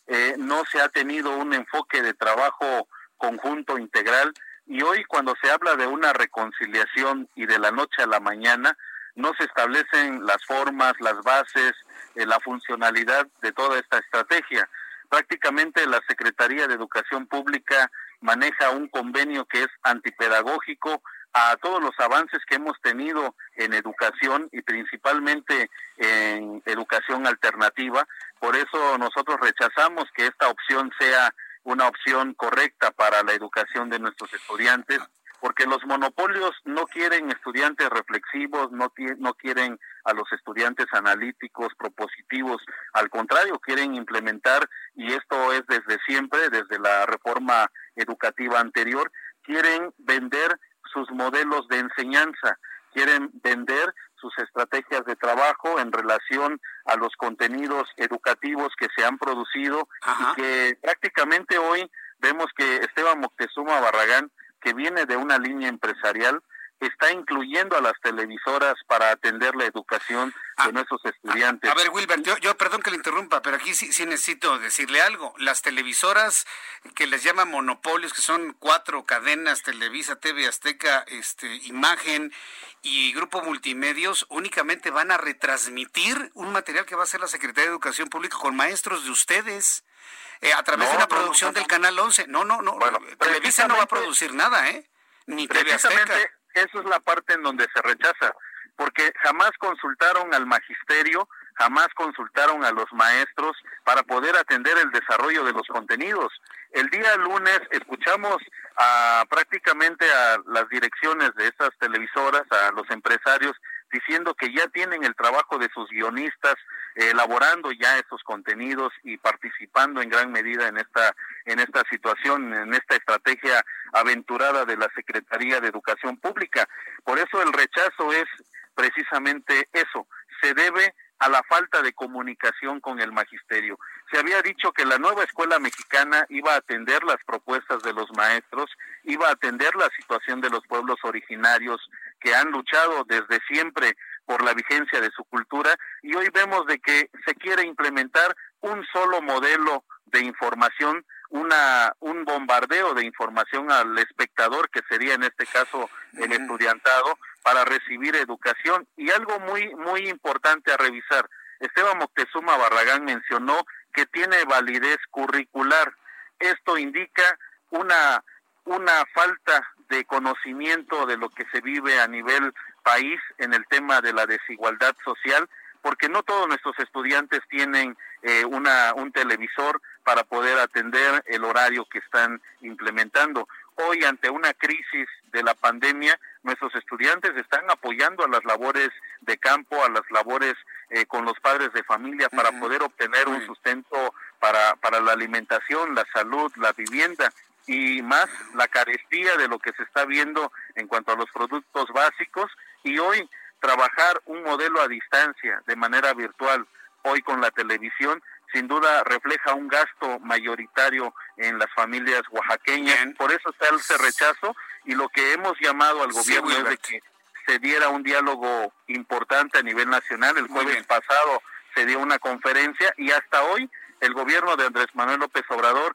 Eh, no se ha tenido un enfoque de trabajo conjunto integral y hoy cuando se habla de una reconciliación y de la noche a la mañana, no se establecen las formas, las bases, eh, la funcionalidad de toda esta estrategia. Prácticamente la Secretaría de Educación Pública maneja un convenio que es antipedagógico a todos los avances que hemos tenido en educación y principalmente en educación alternativa. Por eso nosotros rechazamos que esta opción sea una opción correcta para la educación de nuestros estudiantes, porque los monopolios no quieren estudiantes reflexivos, no, no quieren a los estudiantes analíticos, propositivos, al contrario, quieren implementar, y esto es desde siempre, desde la reforma educativa anterior, quieren vender sus modelos de enseñanza, quieren vender sus estrategias de trabajo en relación a los contenidos educativos que se han producido y que prácticamente hoy vemos que Esteban Moctezuma Barragán, que viene de una línea empresarial, está incluyendo a las televisoras para atender la educación de ah, nuestros estudiantes. A, ver, Wilber, yo, perdón que le interrumpa, pero aquí sí, sí, necesito decirle algo. Las televisoras que les llaman monopolios, que son cuatro cadenas, Televisa, TV Azteca, este, Imagen y Grupo Multimedios, únicamente van a retransmitir un material que va a hacer la Secretaría de Educación Pública con maestros de ustedes. Eh, a través de una producción del Canal 11. No, no, no. Televisa no va a producir nada, ¿eh? Ni TV Azteca eso es la parte en donde se rechaza, porque jamás consultaron al magisterio, jamás consultaron a los maestros para poder atender el desarrollo de los contenidos. El día lunes escuchamos a prácticamente a las direcciones de esas televisoras, a los empresarios, diciendo que ya tienen el trabajo de sus guionistas elaborando ya esos contenidos y participando en gran medida en esta en esta situación, en esta estrategia aventurada de la Secretaría de Educación Pública. Por eso el rechazo es precisamente eso, se debe a la falta de comunicación con el magisterio, se había dicho que la nueva escuela mexicana iba a atender las propuestas de los maestros, iba a atender la situación de los pueblos originarios que han luchado desde siempre por la vigencia de su cultura y hoy vemos de que se quiere implementar un solo modelo de información, una un bombardeo de información al espectador que sería en este caso el estudiantado para recibir educación y algo muy muy importante a revisar. Esteban Moctezuma Barragán mencionó que tiene validez curricular. Esto indica una, una falta de conocimiento de lo que se vive a nivel país en el tema de la desigualdad social, porque no todos nuestros estudiantes tienen eh, una, un televisor para poder atender el horario que están implementando. Hoy, ante una crisis de la pandemia, nuestros estudiantes están apoyando a las labores de campo, a las labores eh, con los padres de familia para poder obtener un sustento para, para la alimentación, la salud, la vivienda y más la carestía de lo que se está viendo en cuanto a los productos básicos y hoy trabajar un modelo a distancia de manera virtual hoy con la televisión sin duda refleja un gasto mayoritario en las familias oaxaqueñas. Por eso está ese rechazo y lo que hemos llamado al gobierno es de que se diera un diálogo importante a nivel nacional. El jueves pasado se dio una conferencia y hasta hoy el gobierno de Andrés Manuel López Obrador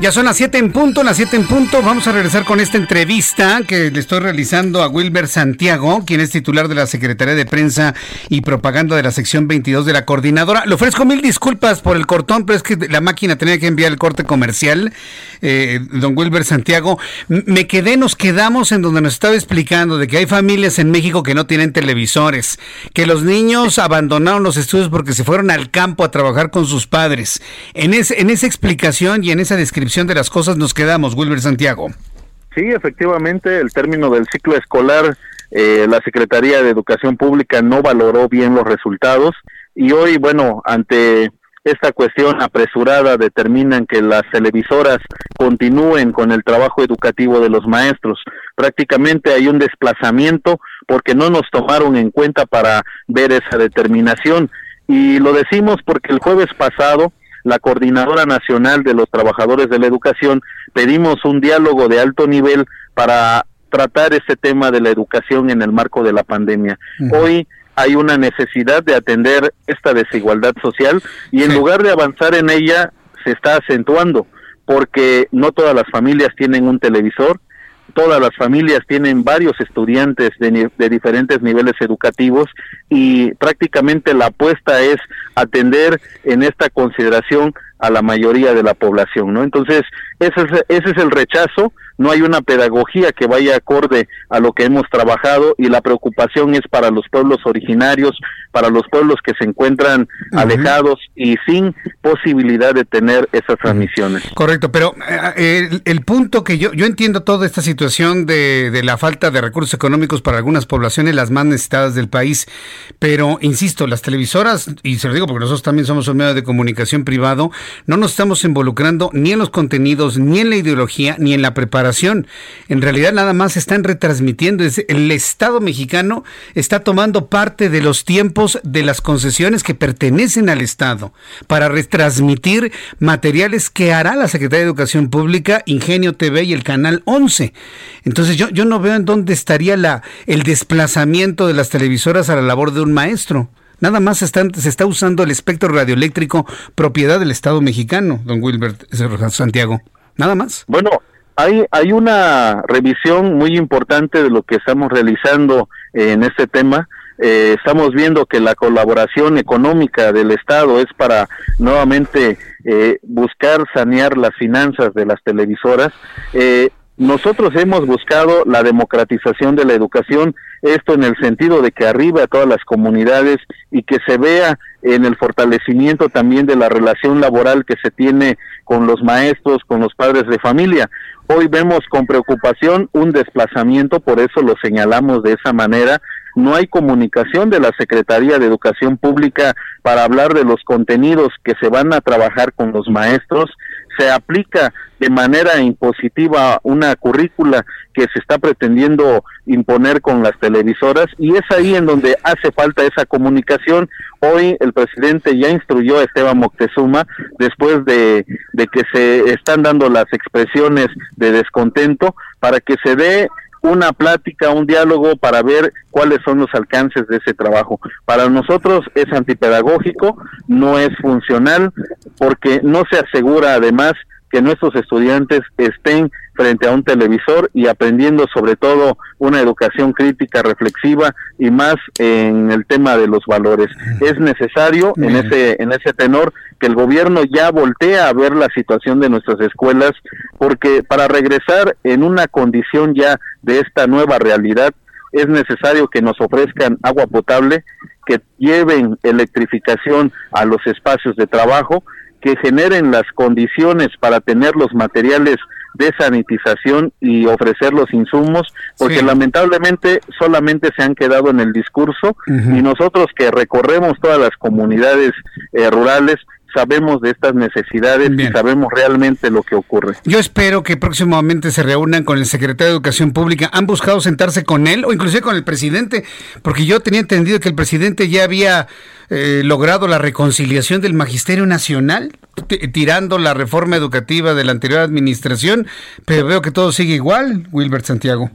Ya son las 7 en punto, las 7 en punto. Vamos a regresar con esta entrevista que le estoy realizando a Wilber Santiago, quien es titular de la Secretaría de Prensa y Propaganda de la sección 22 de la coordinadora. Le ofrezco mil disculpas por el cortón, pero es que la máquina tenía que enviar el corte comercial. Eh, don Wilber Santiago, me quedé, nos quedamos en donde nos estaba explicando de que hay familias en México que no tienen televisores, que los niños abandonaron los estudios porque se fueron al campo a trabajar con sus padres. En, en esa explicación y en esa descripción, de las cosas nos quedamos, Wilber Santiago. Sí, efectivamente, el término del ciclo escolar, eh, la Secretaría de Educación Pública no valoró bien los resultados y hoy, bueno, ante esta cuestión apresurada determinan que las televisoras continúen con el trabajo educativo de los maestros. Prácticamente hay un desplazamiento porque no nos tomaron en cuenta para ver esa determinación. Y lo decimos porque el jueves pasado la Coordinadora Nacional de los Trabajadores de la Educación, pedimos un diálogo de alto nivel para tratar este tema de la educación en el marco de la pandemia. Hoy hay una necesidad de atender esta desigualdad social y en lugar de avanzar en ella se está acentuando porque no todas las familias tienen un televisor, todas las familias tienen varios estudiantes de, de, diferentes niveles educativos y prácticamente la apuesta es atender en esta consideración a la mayoría de la población, ¿no? Entonces, ese es, ese es el rechazo, no hay una pedagogía que vaya acorde a lo que hemos trabajado y la preocupación es para los pueblos originarios, para los pueblos que se encuentran alejados y sin posibilidad de tener esas transmisiones. Correcto, pero eh, el, el, punto que yo, yo entiendo toda esta situación de, de la falta de recursos económicos para algunas poblaciones, las más necesitadas del país, pero insisto, las televisoras, y se lo digo porque nosotros también somos un medio de comunicación privado, no nos estamos involucrando ni en los contenidos, ni en la ideología, ni en la preparación. En realidad nada más están retransmitiendo. El Estado mexicano está tomando parte de los tiempos de las concesiones que pertenecen al Estado para retransmitir materiales que hará la Secretaría de Educación Pública, Ingenio TV y el Canal 11. Entonces yo, yo no veo en dónde estaría la, el desplazamiento de las televisoras a la labor de un maestro. Nada más están, se está usando el espectro radioeléctrico propiedad del Estado mexicano, don Wilbert Santiago. Nada más. Bueno, hay, hay una revisión muy importante de lo que estamos realizando en este tema. Eh, estamos viendo que la colaboración económica del Estado es para nuevamente eh, buscar sanear las finanzas de las televisoras. Eh, nosotros hemos buscado la democratización de la educación, esto en el sentido de que arriba a todas las comunidades y que se vea en el fortalecimiento también de la relación laboral que se tiene con los maestros, con los padres de familia. Hoy vemos con preocupación un desplazamiento, por eso lo señalamos de esa manera, no hay comunicación de la Secretaría de Educación Pública para hablar de los contenidos que se van a trabajar con los maestros, se aplica de manera impositiva una currícula que se está pretendiendo imponer con las televisoras y es ahí en donde hace falta esa comunicación. Hoy el presidente ya instruyó a Esteban Moctezuma después de, de que se están dando las expresiones de descontento para que se dé una plática, un diálogo para ver cuáles son los alcances de ese trabajo. Para nosotros es antipedagógico, no es funcional, porque no se asegura además que nuestros estudiantes estén frente a un televisor y aprendiendo sobre todo una educación crítica reflexiva y más en el tema de los valores. Es necesario en ese en ese tenor que el gobierno ya voltee a ver la situación de nuestras escuelas porque para regresar en una condición ya de esta nueva realidad es necesario que nos ofrezcan agua potable, que lleven electrificación a los espacios de trabajo que generen las condiciones para tener los materiales de sanitización y ofrecer los insumos, porque lamentablemente solamente se han quedado en el discurso y nosotros que recorremos todas las comunidades eh, rurales, sabemos de estas necesidades y sabemos realmente lo que ocurre. Yo espero que próximamente se reúnan con el secretario de Educación Pública. ¿Han buscado sentarse con él o inclusive con el presidente? Porque yo tenía entendido que el presidente ya había eh, logrado la reconciliación del Magisterio Nacional, tirando la reforma educativa de la anterior administración, pero veo que todo sigue igual, Wilbert Santiago.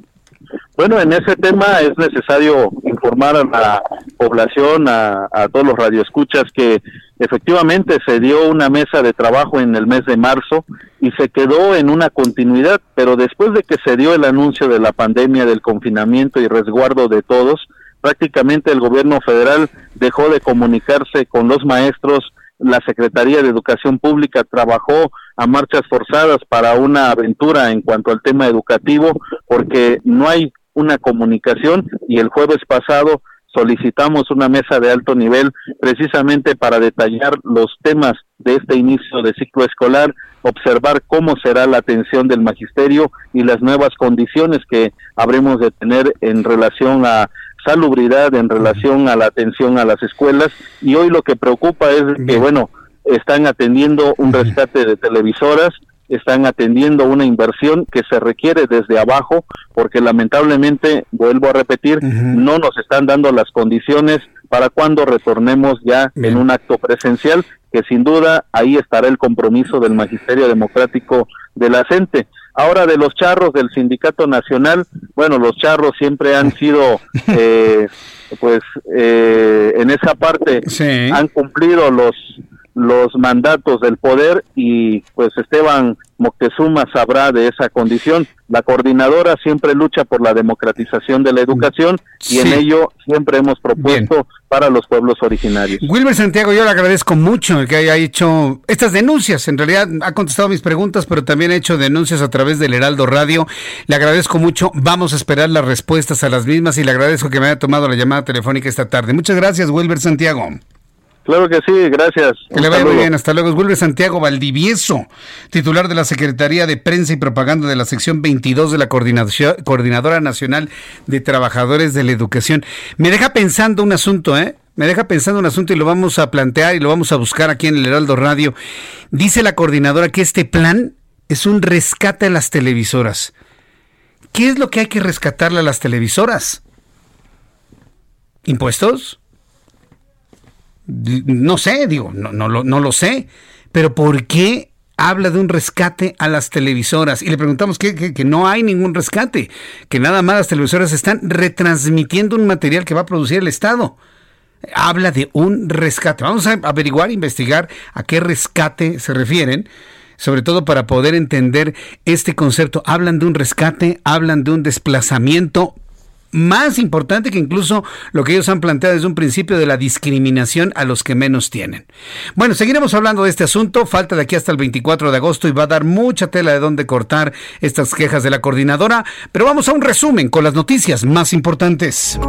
Bueno, en ese tema es necesario informar a la población, a, todos los radioescuchas, que efectivamente se dio una mesa de trabajo en el mes de marzo y se quedó en una continuidad, pero después de que se dio el anuncio de la pandemia, del confinamiento y resguardo de todos, prácticamente el gobierno federal dejó de comunicarse con los maestros, la Secretaría de Educación Pública trabajó a marchas forzadas para una aventura en cuanto al tema educativo, porque no hay una comunicación y el jueves pasado solicitamos una mesa de alto nivel precisamente para detallar los temas de este inicio de ciclo escolar, observar cómo será la atención del magisterio y las nuevas condiciones que habremos de tener en relación a salubridad, en relación a la atención a las escuelas y hoy lo que preocupa es que bueno, están atendiendo un rescate de televisoras, están atendiendo una inversión que se requiere desde abajo, porque lamentablemente, vuelvo a repetir, no nos están dando las condiciones para cuando retornemos ya en un acto presencial, que sin duda ahí estará el compromiso del Magisterio Democrático de la CENTE. Ahora de los charros del Sindicato Nacional, bueno, los charros siempre han sido, eh, pues, eh, en esa parte han cumplido los los mandatos del poder y pues Esteban Moctezuma sabrá de esa condición. La coordinadora siempre lucha por la democratización de la educación y en ello siempre hemos propuesto para los pueblos originarios. Wilber Santiago, yo le agradezco mucho que haya hecho estas denuncias. En realidad ha contestado mis preguntas, pero también ha hecho denuncias a través del Heraldo Radio. Le agradezco mucho. Vamos a esperar las respuestas a las mismas y le agradezco que me haya tomado la llamada telefónica esta tarde. Muchas gracias, Wilber Santiago. Claro que sí, gracias. Que le vaya muy bien, hasta luego. Vuelve Santiago Valdivieso, titular de la Secretaría de Prensa y Propaganda de la sección 22 de la Coordinadora Nacional de Trabajadores de la Educación. Me deja pensando un asunto, ¿eh? Me deja pensando un asunto y lo vamos a plantear y lo vamos a buscar aquí en el Heraldo Radio. Dice la coordinadora que este plan es un rescate a las televisoras. ¿Qué es lo que hay que rescatarle a las televisoras? ¿Impuestos? No sé, digo, no, lo sé, pero ¿por qué habla de un rescate a las televisoras y le preguntamos que, que, no hay ningún rescate, que nada más las televisoras están retransmitiendo un material que va a producir el Estado. Habla de un rescate. Vamos a averiguar, investigar a qué rescate se refieren, sobre todo para poder entender este concepto. Hablan de un rescate, hablan de un desplazamiento más importante que incluso lo que ellos han planteado desde un principio de la discriminación a los que menos tienen. Bueno, seguiremos hablando de este asunto, falta de aquí hasta el 24 de agosto y va a dar mucha tela de dónde cortar estas quejas de la coordinadora, pero vamos a un resumen con las noticias más importantes.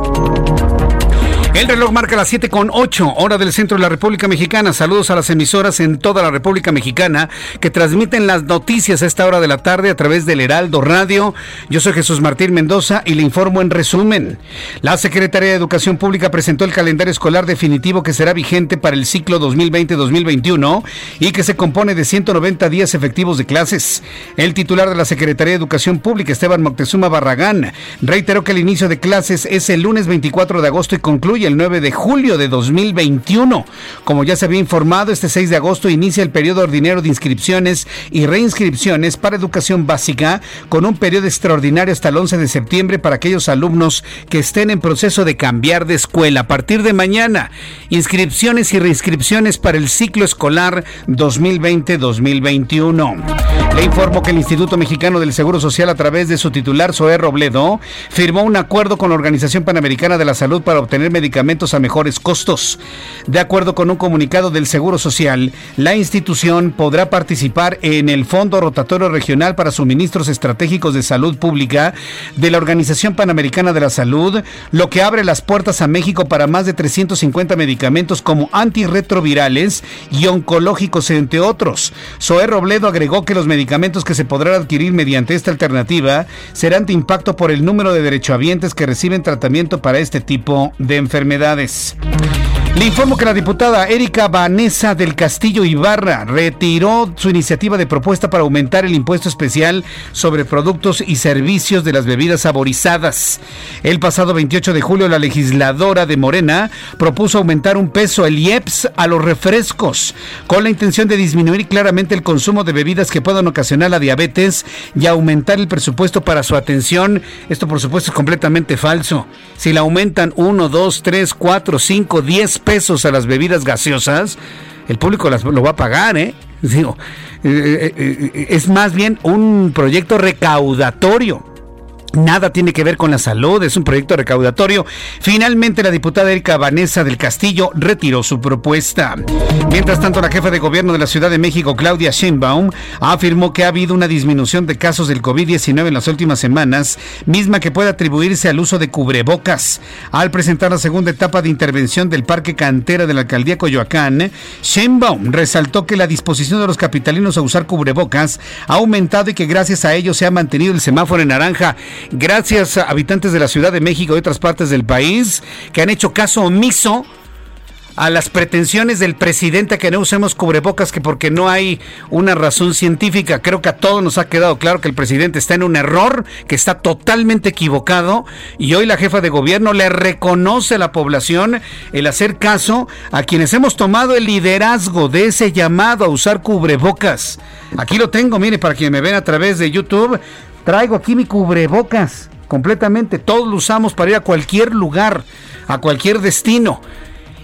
El reloj marca las 7 con 8, hora del centro de la República Mexicana. Saludos a las emisoras en toda la República Mexicana que transmiten las noticias a esta hora de la tarde a través del Heraldo Radio. Yo soy Jesús Martín Mendoza y le informo en resumen. La Secretaría de Educación Pública presentó el calendario escolar definitivo que será vigente para el ciclo 2020-2021 y que se compone de 190 días efectivos de clases. El titular de la Secretaría de Educación Pública, Esteban Moctezuma Barragán, reiteró que el inicio de clases es el lunes 24 de agosto y concluye el 9 de julio de 2021. Como ya se había informado, este 6 de agosto inicia el periodo ordinario de inscripciones y reinscripciones para educación básica, con un periodo extraordinario hasta el 11 de septiembre para aquellos alumnos que estén en proceso de cambiar de escuela. A partir de mañana, inscripciones y reinscripciones para el ciclo escolar 2020-2021. Le informo que el Instituto Mexicano del Seguro Social, a través de su titular, Zoé Robledo, firmó un acuerdo con la Organización Panamericana de la Salud para obtener medicamentos a mejores costos. De acuerdo con un comunicado del Seguro Social, la institución podrá participar en el Fondo Rotatorio Regional para Suministros Estratégicos de Salud Pública de la Organización Panamericana de la Salud, lo que abre las puertas a México para más de 350 medicamentos como antirretrovirales y oncológicos, entre otros. Zoé Robledo agregó que los medicamentos que se podrán adquirir mediante esta alternativa serán de impacto por el número de derechohabientes que reciben tratamiento para este tipo de enfermedades enfermedades. Le informo que la diputada Erika Vanessa del Castillo Ibarra retiró su iniciativa de propuesta para aumentar el impuesto especial sobre productos y servicios de las bebidas saborizadas. El pasado 28 de julio, la legisladora de Morena propuso aumentar un peso el IEPS a los refrescos, con la intención de disminuir claramente el consumo de bebidas que puedan ocasionar la diabetes y aumentar el presupuesto para su atención. Esto, por supuesto, es completamente falso. Si la aumentan 1, 2, 3, 4, 5, 10 pesos a las bebidas gaseosas, el público las, lo va a pagar, ¿eh? Digo, eh, eh, eh, es más bien un proyecto recaudatorio. Nada tiene que ver con la salud, es un proyecto recaudatorio. Finalmente, la diputada Erika Vanessa del Castillo retiró su propuesta. Mientras tanto, la jefa de gobierno de la Ciudad de México, Claudia Sheinbaum, afirmó que ha habido una disminución de casos del COVID-19 en las últimas semanas, misma que puede atribuirse al uso de cubrebocas. Al presentar la segunda etapa de intervención del Parque Cantera de la Alcaldía Coyoacán, Sheinbaum resaltó que la disposición de los capitalinos a usar cubrebocas ha aumentado y que gracias a ello se ha mantenido el semáforo en naranja. Gracias a habitantes de la Ciudad de México y otras partes del país que han hecho caso omiso a las pretensiones del presidente a que no usemos cubrebocas que porque no hay una razón científica. Creo que a todos nos ha quedado claro que el presidente está en un error, que está totalmente equivocado y hoy la jefa de gobierno le reconoce a la población el hacer caso a quienes hemos tomado el liderazgo de ese llamado a usar cubrebocas. Aquí lo tengo, mire, para quienes me ven a través de YouTube, traigo aquí mi cubrebocas completamente. Todos lo usamos para ir a cualquier lugar, a cualquier destino.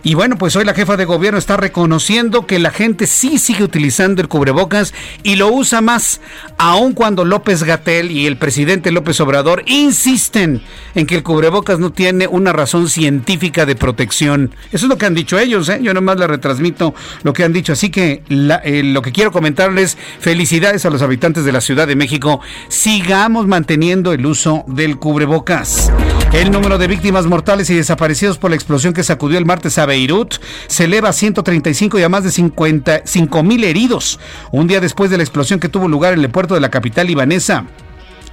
Y bueno, pues hoy la jefa de gobierno está reconociendo que la gente sí sigue utilizando el cubrebocas y lo usa más, aun cuando López Gatel y el presidente López Obrador insisten en que el cubrebocas no tiene una razón científica de protección. Eso es lo que han dicho ellos, ¿eh? yo nomás le retransmito lo que han dicho. Así que eh, lo que quiero comentarles, felicidades a los habitantes de la Ciudad de México, sigamos manteniendo el uso del cubrebocas. El número de víctimas mortales y desaparecidos por la explosión que sacudió el martes a Beirut se eleva a 135 y a más de 55 mil heridos, un día después de la explosión que tuvo lugar en el puerto de la capital libanesa.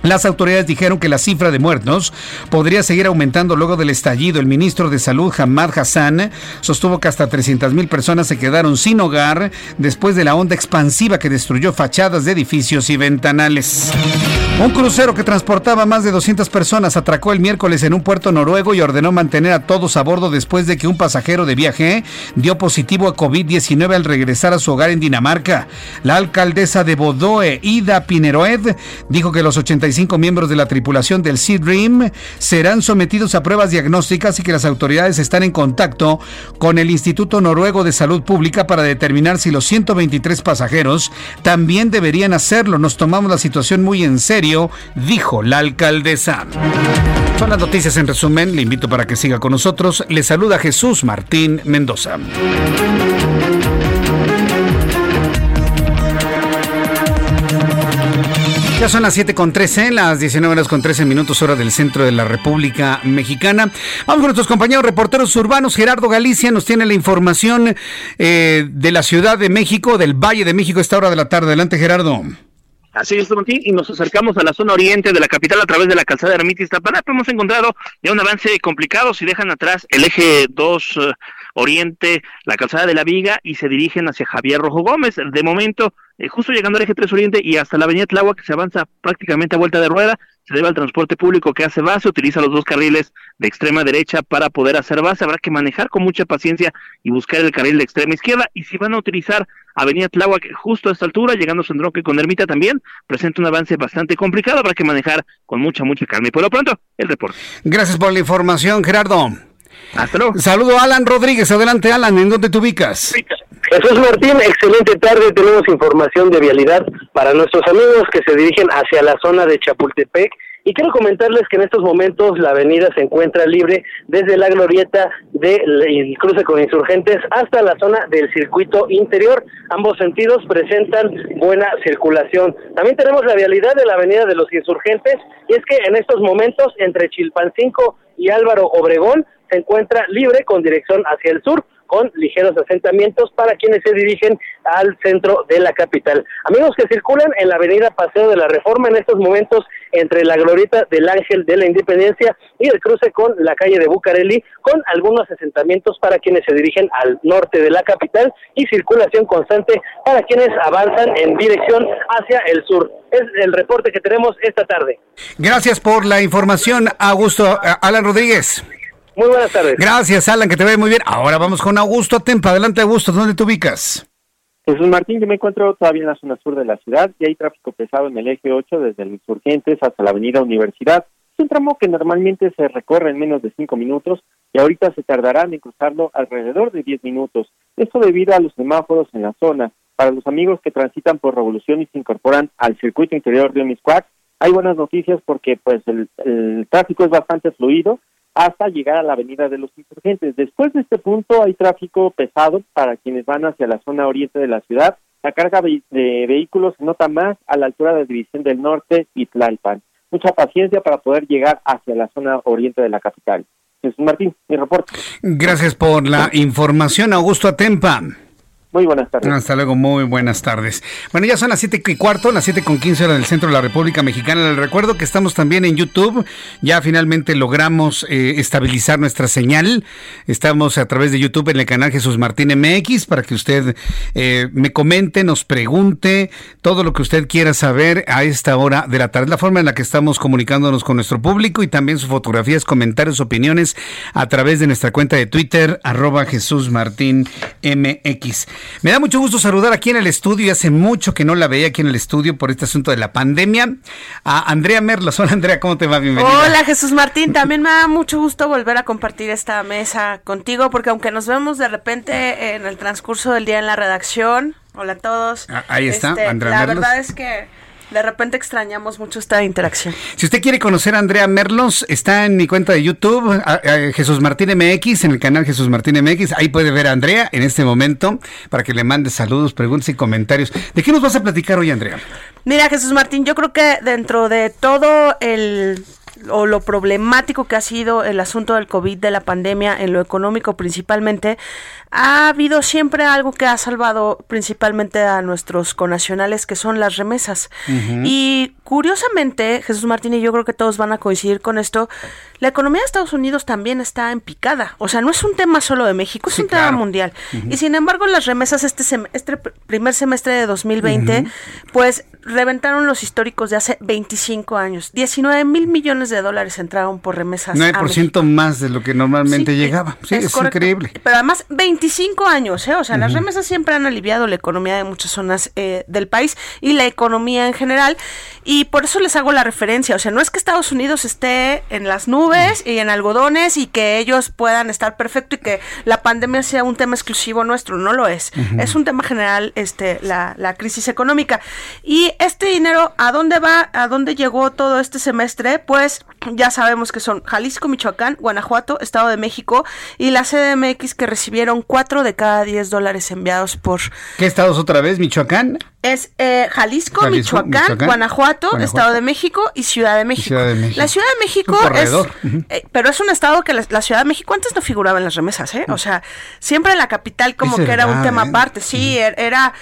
Las autoridades dijeron que la cifra de muertos podría seguir aumentando luego del estallido. El ministro de Salud, Hamad Hassan, sostuvo que hasta 300 mil personas se quedaron sin hogar después de la onda expansiva que destruyó fachadas de edificios y ventanales. Un crucero que transportaba más de 200 personas atracó el miércoles en un puerto noruego y ordenó mantener a todos a bordo después de que un pasajero de viaje dio positivo a COVID-19 al regresar a su hogar en Dinamarca. La alcaldesa de Bodoe, Ida Pineroed, dijo que los 85 miembros de la tripulación del Sea Dream serán sometidos a pruebas diagnósticas y que las autoridades están en contacto con el Instituto Noruego de Salud Pública para determinar si los 123 pasajeros también deberían hacerlo. Nos tomamos la situación muy en serio dijo la alcaldesa. Son las noticias en resumen. Le invito para que siga con nosotros. Le saluda Jesús Martín Mendoza. Ya son las 7 con 13, las 19 horas con 13 minutos hora del centro de la República Mexicana. Vamos con nuestros compañeros reporteros urbanos. Gerardo Galicia nos tiene la información eh, de la Ciudad de México, del Valle de México, esta hora de la tarde. Adelante, Gerardo. Así es, Martín, y nos acercamos a la zona oriente de la capital a través de la calzada Ermita Iztapalapa. Hemos encontrado ya un avance complicado si dejan atrás el eje 2 eh, oriente, la calzada de la Viga y se dirigen hacia Javier Rojo Gómez. De momento, eh, justo llegando al eje 3 oriente y hasta la avenida Tláhuac, que se avanza prácticamente a vuelta de rueda, se debe al transporte público que hace base, utiliza los dos carriles de extrema derecha para poder hacer base. Habrá que manejar con mucha paciencia y buscar el carril de extrema izquierda. Y si van a utilizar Avenida Tláhuac justo a esta altura, llegando a Sandroque con Ermita también, presenta un avance bastante complicado. Habrá que manejar con mucha, mucha calma. Y por lo pronto, el reporte. Gracias por la información, Gerardo. Hasta luego. Saludo a Alan Rodríguez. Adelante, Alan. ¿En dónde te ubicas? Jesús Martín, excelente tarde. Tenemos información de vialidad para nuestros amigos que se dirigen hacia la zona de Chapultepec. Y quiero comentarles que en estos momentos la avenida se encuentra libre desde la glorieta del cruce con insurgentes hasta la zona del circuito interior. Ambos sentidos presentan buena circulación. También tenemos la vialidad de la avenida de los insurgentes y es que en estos momentos entre Chilpancingo y Álvaro Obregón se encuentra libre con dirección hacia el sur con ligeros asentamientos para quienes se dirigen al centro de la capital. Amigos que circulan en la avenida Paseo de la Reforma en estos momentos entre la glorieta del Ángel de la Independencia y el cruce con la calle de Bucareli, con algunos asentamientos para quienes se dirigen al norte de la capital y circulación constante para quienes avanzan en dirección hacia el sur. Es el reporte que tenemos esta tarde. Gracias por la información, Augusto Alan Rodríguez. Muy buenas tardes. Gracias, Alan, que te ve muy bien. Ahora vamos con Augusto Atempa. Adelante, Augusto, ¿dónde te ubicas? Jesús Martín, yo me encuentro todavía en la zona sur de la ciudad y hay tráfico pesado en el eje 8 desde el Insurgentes hasta la avenida Universidad. Es un tramo que normalmente se recorre en menos de 5 minutos y ahorita se tardarán en cruzarlo alrededor de 10 minutos. Esto debido a los semáforos en la zona. Para los amigos que transitan por Revolución y se incorporan al circuito interior de Miscuac, hay buenas noticias porque pues el, el tráfico es bastante fluido hasta llegar a la avenida de los insurgentes. Después de este punto hay tráfico pesado para quienes van hacia la zona oriente de la ciudad. La carga de, vehículos se nota más a la altura de la División del Norte y Tlalpan. Mucha paciencia para poder llegar hacia la zona oriente de la capital. Jesús Martín, mi reporte. Gracias por la información, Augusto Atempa. Muy buenas tardes. Hasta luego, muy buenas tardes. Bueno, ya son las siete y cuarto, las siete con quince horas del centro de la República Mexicana. Les recuerdo que estamos también en YouTube. Ya finalmente logramos eh, estabilizar nuestra señal. Estamos a través de YouTube en el canal Jesús Martín MX para que usted eh, me comente, nos pregunte todo lo que usted quiera saber a esta hora de la tarde. La forma en la que estamos comunicándonos con nuestro público y también sus fotografías, comentarios, opiniones a través de nuestra cuenta de Twitter, arroba Jesús Martín MX. Me da mucho gusto saludar aquí en el estudio, y hace mucho que no la veía aquí en el estudio por este asunto de la pandemia, a Andrea Merlos. Hola Andrea, ¿cómo te va? Bienvenida. Hola Jesús Martín, también me da mucho gusto volver a compartir esta mesa contigo, porque aunque nos vemos de repente en el transcurso del día en la redacción, hola a todos. Ah, ahí está, este, Andrea La Merlos. verdad es que de repente extrañamos mucho esta interacción. Si usted quiere conocer a Andrea Merlos, está en mi cuenta de YouTube, a- a Jesús Martín MX, en el canal Jesús Martín MX. Ahí puede ver a Andrea en este momento para que le mande saludos, preguntas y comentarios. ¿De qué nos vas a platicar hoy, Andrea? Mira, Jesús Martín, yo creo que dentro de todo el o lo problemático que ha sido el asunto del COVID, de la pandemia, en lo económico principalmente, ha habido siempre algo que ha salvado principalmente a nuestros conacionales, que son las remesas. Y curiosamente, Jesús Martín y yo creo que todos van a coincidir con esto, la economía de Estados Unidos también está en picada. O sea, no es un tema solo de México, es Sí, un tema mundial. Y sin embargo, las remesas este, sem- este pr- primer semestre de 2020, Ujú. pues reventaron los históricos de hace 25 años. 19 mil millones de dólares entraron por remesas. a 9% más de lo que normalmente Sí, llegaba. Sí, es, increíble. Pero además, 25 años, ¿eh? O sea, las remesas siempre han aliviado la economía de muchas zonas eh, del país y la economía en general. Y por eso les hago la referencia. O sea, no es que Estados Unidos esté en las nubes y en algodones y que ellos puedan estar perfecto y que la pandemia sea un tema exclusivo nuestro. No lo es. Es un tema general, este, la, la crisis económica. Y este dinero, ¿a dónde va? ¿A dónde llegó todo este semestre? Pues ya sabemos que son Jalisco, Michoacán, Guanajuato, Estado de México y la CDMX que recibieron 4 de cada 10 dólares enviados por... ¿Qué estados otra vez? ¿Michoacán? Es eh, Jalisco, Jalisco, Michoacán, Michoacán, Guanajuato, Guanajuato. Estado de México y Ciudad de México. Ciudad de México. La Ciudad de México es... eh, pero es un estado que la, la Ciudad de México antes no figuraba en las remesas, ¿eh? O sea, siempre la capital como Es que era un tema ¿eh? aparte. Sí, er- era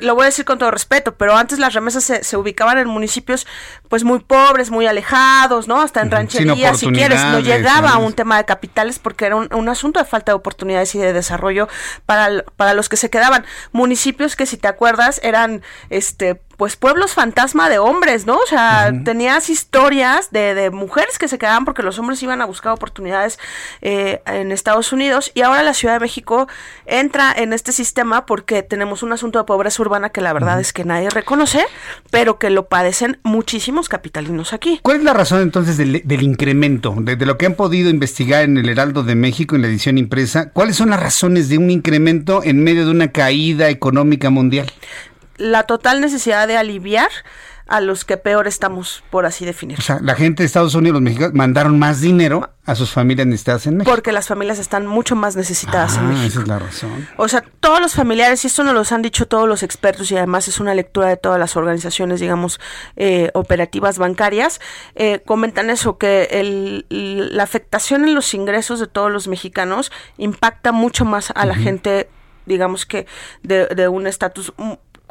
lo voy a decir con todo respeto, pero antes las remesas se, se ubicaban en municipios pues muy pobres, muy alejados, ¿no? Hasta en rancherías, si quieres, no llegaba a un tema de capitales porque era un, un asunto de falta de oportunidades y de desarrollo para, para los que se quedaban. Municipios que si te acuerdas eran este pues pueblos fantasma de hombres, ¿no? O sea, tenías historias de, de mujeres que se quedaban porque los hombres iban a buscar oportunidades eh, en Estados Unidos y ahora la Ciudad de México entra en este sistema porque tenemos un asunto de pobreza urbana que la verdad es que nadie reconoce, pero que lo padecen muchísimos capitalinos aquí. ¿Cuál es la razón entonces del, del incremento? De, de lo que han podido investigar en el Heraldo de México, en la edición impresa, ¿cuáles son las razones de un incremento en medio de una caída económica mundial? La total necesidad de aliviar a los que peor estamos, por así definir. O sea, la gente de Estados Unidos, los mexicanos, mandaron más dinero a sus familias necesitadas en México. Porque las familias están mucho más necesitadas en Ah, México. esa es la razón. O sea, todos los familiares, y esto nos lo han dicho todos los expertos, y además es una lectura de todas las organizaciones, digamos, eh, operativas bancarias, eh, comentan eso, que el- la afectación en los ingresos de todos los mexicanos impacta mucho más a la gente, digamos que de, de un estatus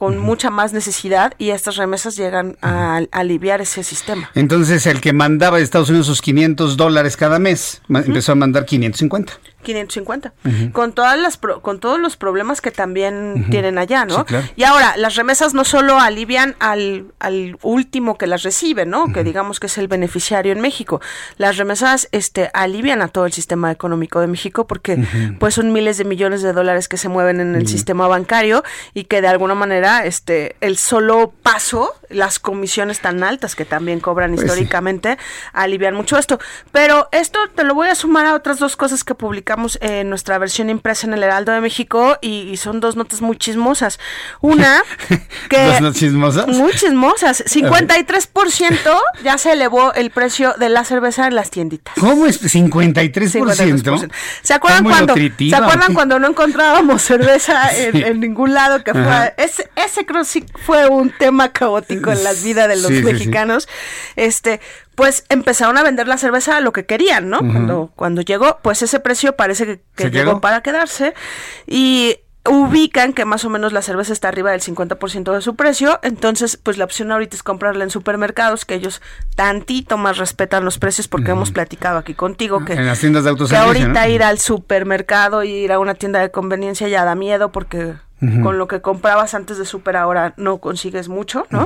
con mucha más necesidad, y estas remesas llegan a, a aliviar ese sistema. Entonces, el que mandaba de Estados Unidos sus 500 dólares cada mes, empezó a mandar 550. 550 Ujú. con todas las pro- con todos los problemas que también tienen allá, ¿no? Sí, claro. Y ahora las remesas no solo alivian al, al último que las recibe, ¿no? Que digamos que es el beneficiario en México. Las remesas este alivian a todo el sistema económico de México porque pues son miles de millones de dólares que se mueven en el sistema bancario y que de alguna manera este el solo paso, las comisiones tan altas que también cobran Pues sí. históricamente alivian mucho esto. Pero esto te lo voy a sumar a otras dos cosas que publicamos en nuestra versión impresa en el Heraldo de México y, y son dos notas muy chismosas. Una, que... ¿Dos notas chismosas? Muy chismosas. 53% ya se elevó el precio de la cerveza en las tienditas. ¿Cómo es? 53%. 53%. ¿Se acuerdan cuando ¿Se acuerdan cuando no encontrábamos cerveza en, Sí. en ningún lado que fue ese ese creo sí fue un tema caótico en la vida de los Sí, sí, sí. mexicanos. Este, pues empezaron a vender la cerveza a lo que querían, ¿no? Cuando cuando llegó, pues ese precio parece que, que ¿Se llegó quedó? para quedarse y ubican que más o menos la cerveza está arriba del 50% de su precio, entonces pues la opción ahorita es comprarla en supermercados que ellos tantito más respetan los precios porque hemos platicado aquí contigo que En las tiendas de que ahorita ¿no? ir al supermercado ir a una tienda de conveniencia ya da miedo porque con lo que comprabas antes de super ahora no consigues mucho, ¿no?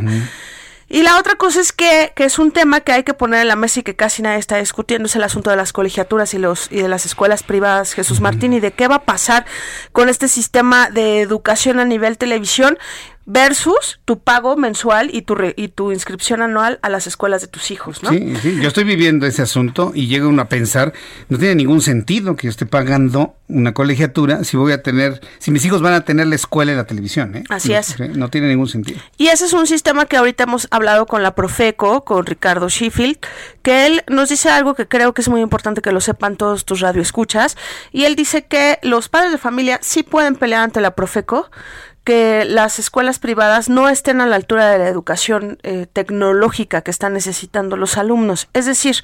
Y la otra cosa es que, que es un tema que hay que poner en la mesa y que casi nadie está discutiendo, es el asunto de las colegiaturas y los y de las escuelas privadas, Jesús Martín, y de qué va a pasar con este sistema de educación a nivel televisión versus tu pago mensual y tu re- y tu inscripción anual a las escuelas de tus hijos, ¿no? Sí, sí, yo estoy viviendo ese asunto y llega uno a pensar, no tiene ningún sentido que yo esté pagando una colegiatura si voy a tener, si mis hijos van a tener la escuela y la televisión, ¿eh? Así No, es. No tiene ningún sentido. Y ese es un sistema que ahorita hemos hablado con la Profeco, con Ricardo Sheffield, que él nos dice algo que creo que es muy importante que lo sepan todos tus radioescuchas. Y él dice que los padres de familia sí pueden pelear ante la Profeco, que las escuelas privadas no estén a la altura de la educación eh, tecnológica que están necesitando los alumnos. Es decir,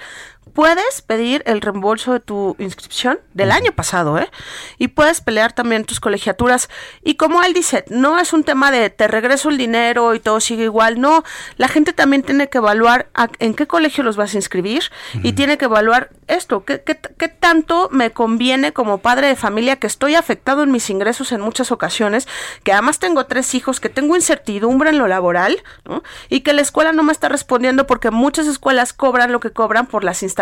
puedes pedir el reembolso de tu inscripción del año pasado, ¿eh? Y puedes pelear también tus colegiaturas. Y como él dice, no es un tema de te regreso el dinero y todo sigue igual. No, la gente también tiene que evaluar a- en qué colegio los vas a inscribir y tiene que evaluar esto, qué, qué, qué tanto me conviene como padre de familia que estoy afectado en mis ingresos en muchas ocasiones, que además tengo tres hijos, que tengo incertidumbre en lo laboral, ¿no? Y que la escuela no me está respondiendo porque muchas escuelas cobran lo que cobran por las instalaciones,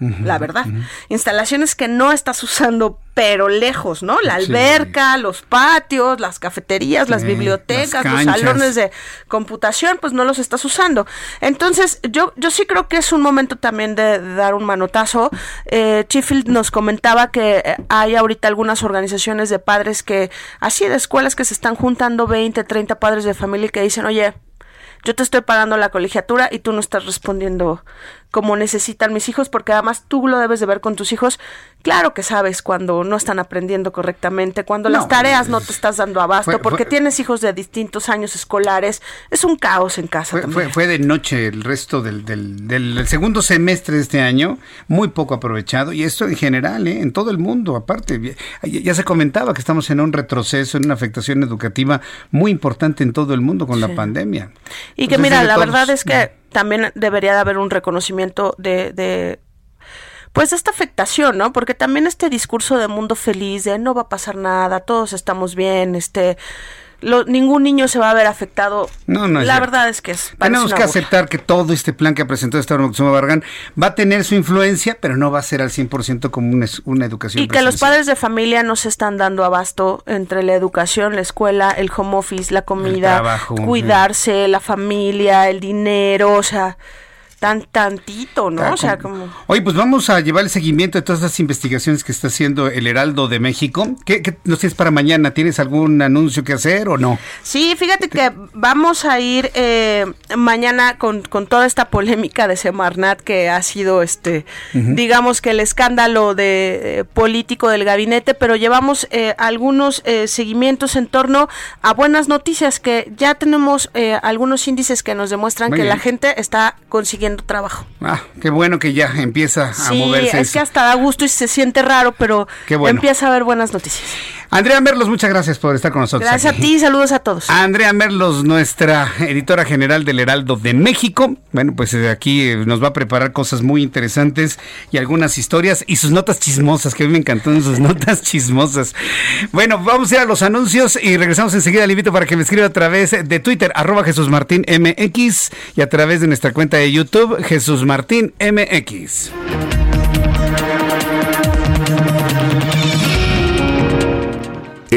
la verdad. Instalaciones que no estás usando, pero lejos, ¿no? La Sí. alberca, los patios, las cafeterías, las bibliotecas, las los salones de computación, pues no los estás usando. Entonces, yo, yo sí creo que es un momento también de, de dar un manotazo. Eh, Sheffield nos comentaba que eh, hay ahorita algunas organizaciones de padres que, así de escuelas que se están juntando 20, 30 padres de familia y que dicen, oye, yo te estoy pagando la colegiatura y tú no estás respondiendo como necesitan mis hijos, porque además tú lo debes de ver con tus hijos. Claro que sabes cuando no están aprendiendo correctamente, cuando las tareas no te estás dando abasto, porque tienes hijos de distintos años escolares. Es un caos en casa. Fue, fue, de noche el resto del, del, del, segundo semestre de este año, muy poco aprovechado, y esto en general, ¿eh? en todo el mundo, aparte. Ya, se comentaba que estamos en un retroceso, en una afectación educativa muy importante en todo el mundo con la pandemia. Y que mira, la verdad es que también debería de haber un reconocimiento de, de pues esta afectación, ¿no? Porque también este discurso de mundo feliz, de no va a pasar nada, todos estamos bien, este ningún niño se va a ver afectado. No, no La verdad es que es. Tenemos que aceptar que todo este plan que ha presentado esta Barragán va a tener su influencia, pero no va a ser al 100% como una, una educación. Y que los padres de familia no se están dando abasto entre la educación, la escuela, el home office, la comida, cuidarse, la familia, el dinero, o sea tan tantito, ¿no? o sea, como... Oye, pues vamos a llevar el seguimiento de todas las investigaciones que está haciendo el Heraldo de México. ¿Qué, qué nos tienes para mañana? ¿Tienes algún anuncio que hacer o no? Sí, fíjate que vamos a ir eh, mañana con, con, toda esta polémica de Semarnat que ha sido, este, digamos que el escándalo de eh, político del gabinete, pero llevamos eh, algunos seguimientos en torno a buenas noticias que ya tenemos algunos índices que nos demuestran que la gente está consiguiendo trabajo. Ah, qué bueno que ya empieza a moverse. Sí, es que hasta da gusto y se siente raro, pero empieza a haber buenas noticias. Andrea Merlos, muchas gracias por estar con nosotros. Gracias a ti, saludos a todos. Andrea Merlos, nuestra editora general del Heraldo de México. Bueno, pues eh, aquí eh, nos va a preparar cosas muy interesantes y algunas historias y sus notas chismosas, que a mí me encantaron sus notas chismosas. Bueno, vamos a ir a los anuncios y regresamos enseguida. Le invito para que me escriba a través de Twitter, arroba Jesús Martín MX y a través de nuestra cuenta de YouTube, Jesús Martín MX.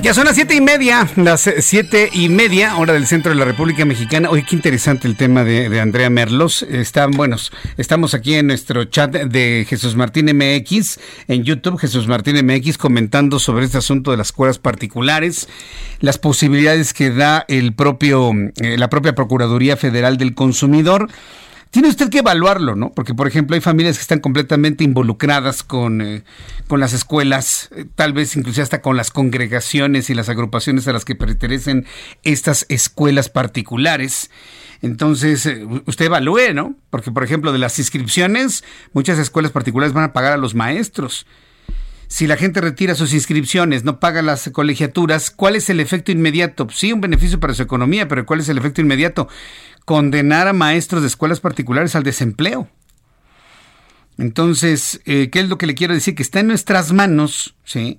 Ya son las siete y media, las siete y media, hora del centro de la República Mexicana. Oye, qué interesante el tema de, Andrea Merlos. Están buenos. Estamos aquí en nuestro chat de Jesús Martín MX, en YouTube, Jesús Martín MX, comentando sobre este asunto de las escuelas particulares, las posibilidades que da el propio, eh, la propia Procuraduría Federal del Consumidor tiene usted que evaluarlo, ¿no? Porque, por ejemplo, hay familias que están completamente involucradas con, eh, con las escuelas, eh, tal vez incluso hasta con las congregaciones y las agrupaciones a las que pertenecen estas escuelas particulares. Entonces, eh, usted evalúe, ¿no? Porque, por ejemplo, de las inscripciones, muchas escuelas particulares van a pagar a los maestros. Si la gente retira sus inscripciones, no paga las colegiaturas, ¿cuál es el efecto inmediato? Sí, un beneficio para su economía, pero ¿cuál es el efecto inmediato? Condenar a maestros de escuelas particulares al desempleo. Entonces, eh, ¿qué es lo que le quiero decir? Que está en nuestras manos, ¿sí?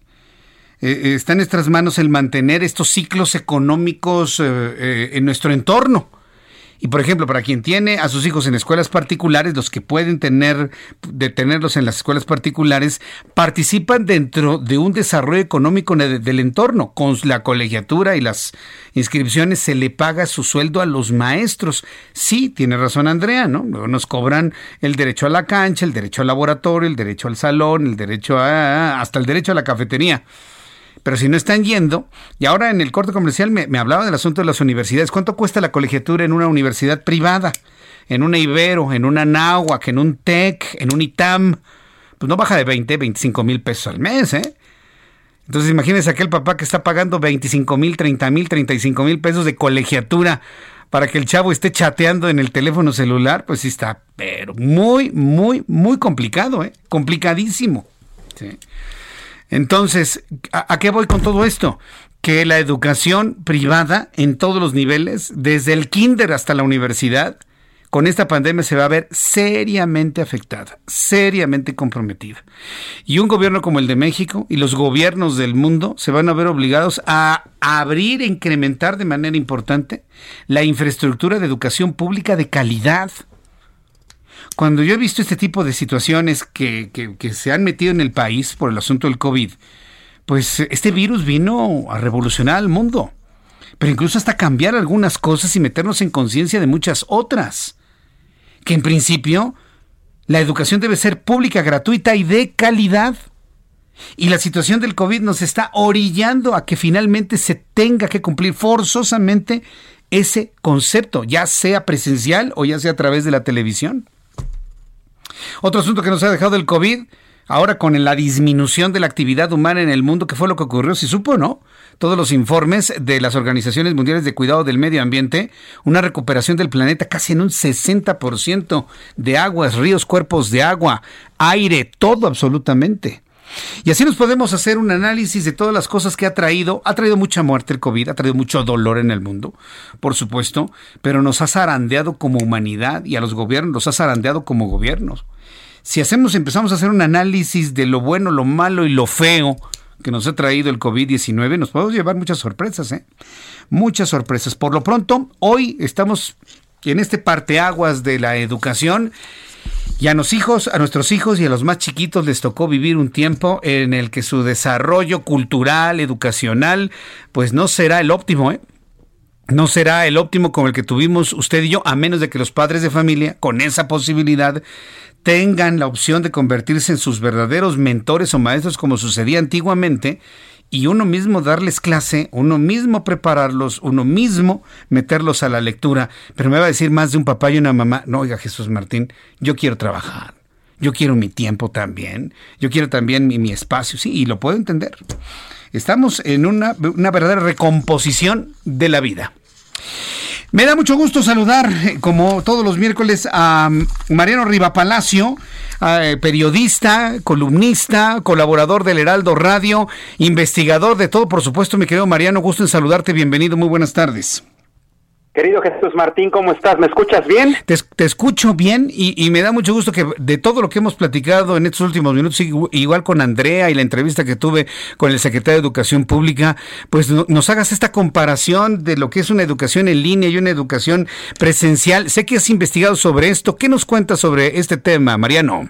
Eh, eh, está en nuestras manos el mantener estos ciclos económicos en nuestro entorno. Y por ejemplo, para quien tiene a sus hijos en escuelas particulares, los que pueden tener, de tenerlos en las escuelas particulares, participan dentro de un desarrollo económico del entorno. Con la colegiatura y las inscripciones se le paga su sueldo a los maestros. Sí, tiene razón Andrea, ¿no? Nos cobran el derecho a la cancha, el derecho al laboratorio, el derecho al salón, el derecho a, hasta el derecho a la cafetería. Pero si no están yendo, y ahora en el corte comercial me, hablaba del asunto de las universidades, ¿cuánto cuesta la colegiatura en una universidad privada? En una Ibero, en una Náhuac, en un TEC, en un ITAM, pues no baja de 20, 25 mil pesos al mes, ¿eh? Entonces imagínense aquel papá que está pagando 25 mil, 30 mil, 35 mil pesos de colegiatura para que el chavo esté chateando en el teléfono celular, pues sí está, pero muy, muy, muy complicado, ¿eh? Complicadísimo. Entonces, ¿a, qué voy con todo esto? Que la educación privada en todos los niveles, desde el kinder hasta la universidad, con esta pandemia se va a ver seriamente afectada, seriamente comprometida. Y un gobierno como el de México y los gobiernos del mundo se van a ver obligados a abrir e incrementar de manera importante la infraestructura de educación pública de calidad. Cuando yo he visto este tipo de situaciones que, que se han metido en el país por el asunto del COVID, pues este virus vino a revolucionar al mundo pero incluso hasta cambiar algunas cosas y meternos en conciencia de muchas otras que en principio la educación debe ser pública, gratuita y de calidad. Y la situación del COVID nos está orillando a que finalmente se tenga que cumplir forzosamente ese concepto, ya sea presencial o ya sea a través de la televisión. Otro asunto que nos ha dejado el COVID, ahora con la disminución de la actividad humana en el mundo, ¿qué fue lo que ocurrió? Si supo, ¿no? todos los informes de las organizaciones mundiales de cuidado del medio ambiente, una recuperación del planeta casi en un 60% de aguas, ríos, cuerpos de agua, aire, todo absolutamente. Y así nos podemos hacer un análisis de todas las cosas que ha traído. Ha traído mucha muerte el COVID, ha traído mucho dolor en el mundo, por supuesto, pero nos ha zarandeado como humanidad y a los gobiernos los ha zarandeado como gobiernos. Si hacemos, empezamos a hacer un análisis de lo bueno, lo malo y lo feo que nos ha traído el COVID-19, nos podemos llevar muchas sorpresas, ¿eh? Muchas sorpresas. Por lo pronto, hoy estamos en este parteaguas de la educación. Y a los hijos, a nuestros hijos y a los más chiquitos les tocó vivir un tiempo en el que su desarrollo cultural, educacional, pues no será el óptimo, ¿eh? No será el óptimo como el que tuvimos usted y yo, a menos de que los padres de familia, con esa posibilidad, tengan la opción de convertirse en sus verdaderos mentores o maestros como sucedía antiguamente y uno mismo darles clase, uno mismo prepararlos, uno mismo meterlos a la lectura. Pero me va a decir más de un papá y una mamá, no, oiga Jesús Martín, yo quiero trabajar, yo quiero mi tiempo también, yo quiero también mi, mi espacio, sí, y lo puedo entender. Estamos en una, una verdadera recomposición de la vida. Me da mucho gusto saludar, eh, como todos los miércoles, a mm, Mariano Riva Palacio, eh, periodista, columnista, colaborador del Heraldo Radio, investigador de todo, por supuesto, mi querido Mariano, gusto en saludarte, bienvenido, muy buenas tardes. Querido Jesús Martín, ¿cómo estás? ¿Me escuchas bien? Te, escucho bien y, me da mucho gusto que de todo lo que hemos platicado en estos últimos minutos, igual con Andrea y la entrevista que tuve con el secretario de Educación Pública, pues nos hagas esta comparación de lo que es una educación en línea y una educación presencial. Sé que has investigado sobre esto. ¿Qué nos cuentas sobre este tema, Mariano?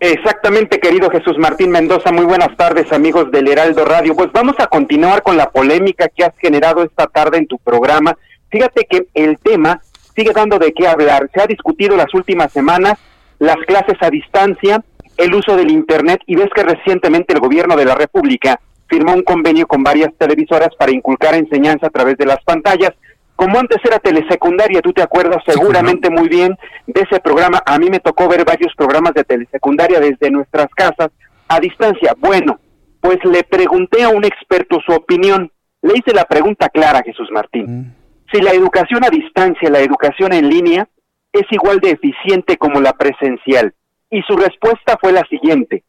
Exactamente, querido Jesús Martín Mendoza. Muy buenas tardes, amigos del Heraldo Radio. Pues vamos a continuar con la polémica que has generado esta tarde en tu programa Fíjate que el tema sigue dando de qué hablar. Se ha discutido las últimas semanas las clases a distancia, el uso del Internet y ves que recientemente el gobierno de la República firmó un convenio con varias televisoras para inculcar enseñanza a través de las pantallas. Como antes era telesecundaria, tú te acuerdas seguramente muy bien de ese programa. A mí me tocó ver varios programas de telesecundaria desde nuestras casas a distancia. Bueno, pues le pregunté a un experto su opinión. Le hice la pregunta clara, Jesús Martín. Mm si la educación a distancia, la educación en línea, es igual de eficiente como la presencial. Y su respuesta fue la siguiente.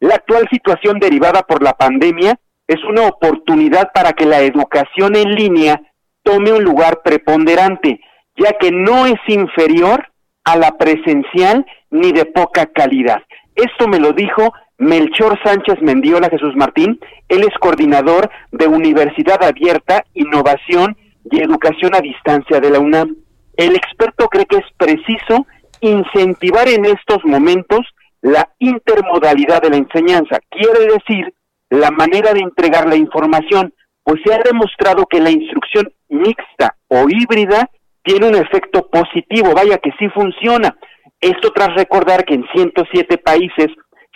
La actual situación derivada por la pandemia es una oportunidad para que la educación en línea tome un lugar preponderante, ya que no es inferior a la presencial ni de poca calidad. Esto me lo dijo Melchor Sánchez Mendiola Jesús Martín, él es coordinador de Universidad Abierta, Innovación y Educación a Distancia de la UNAM. El experto cree que es preciso incentivar en estos momentos la intermodalidad de la enseñanza, quiere decir la manera de entregar la información, pues se ha demostrado que la instrucción mixta o híbrida tiene un efecto positivo, vaya que sí funciona. Esto tras recordar que en 107 países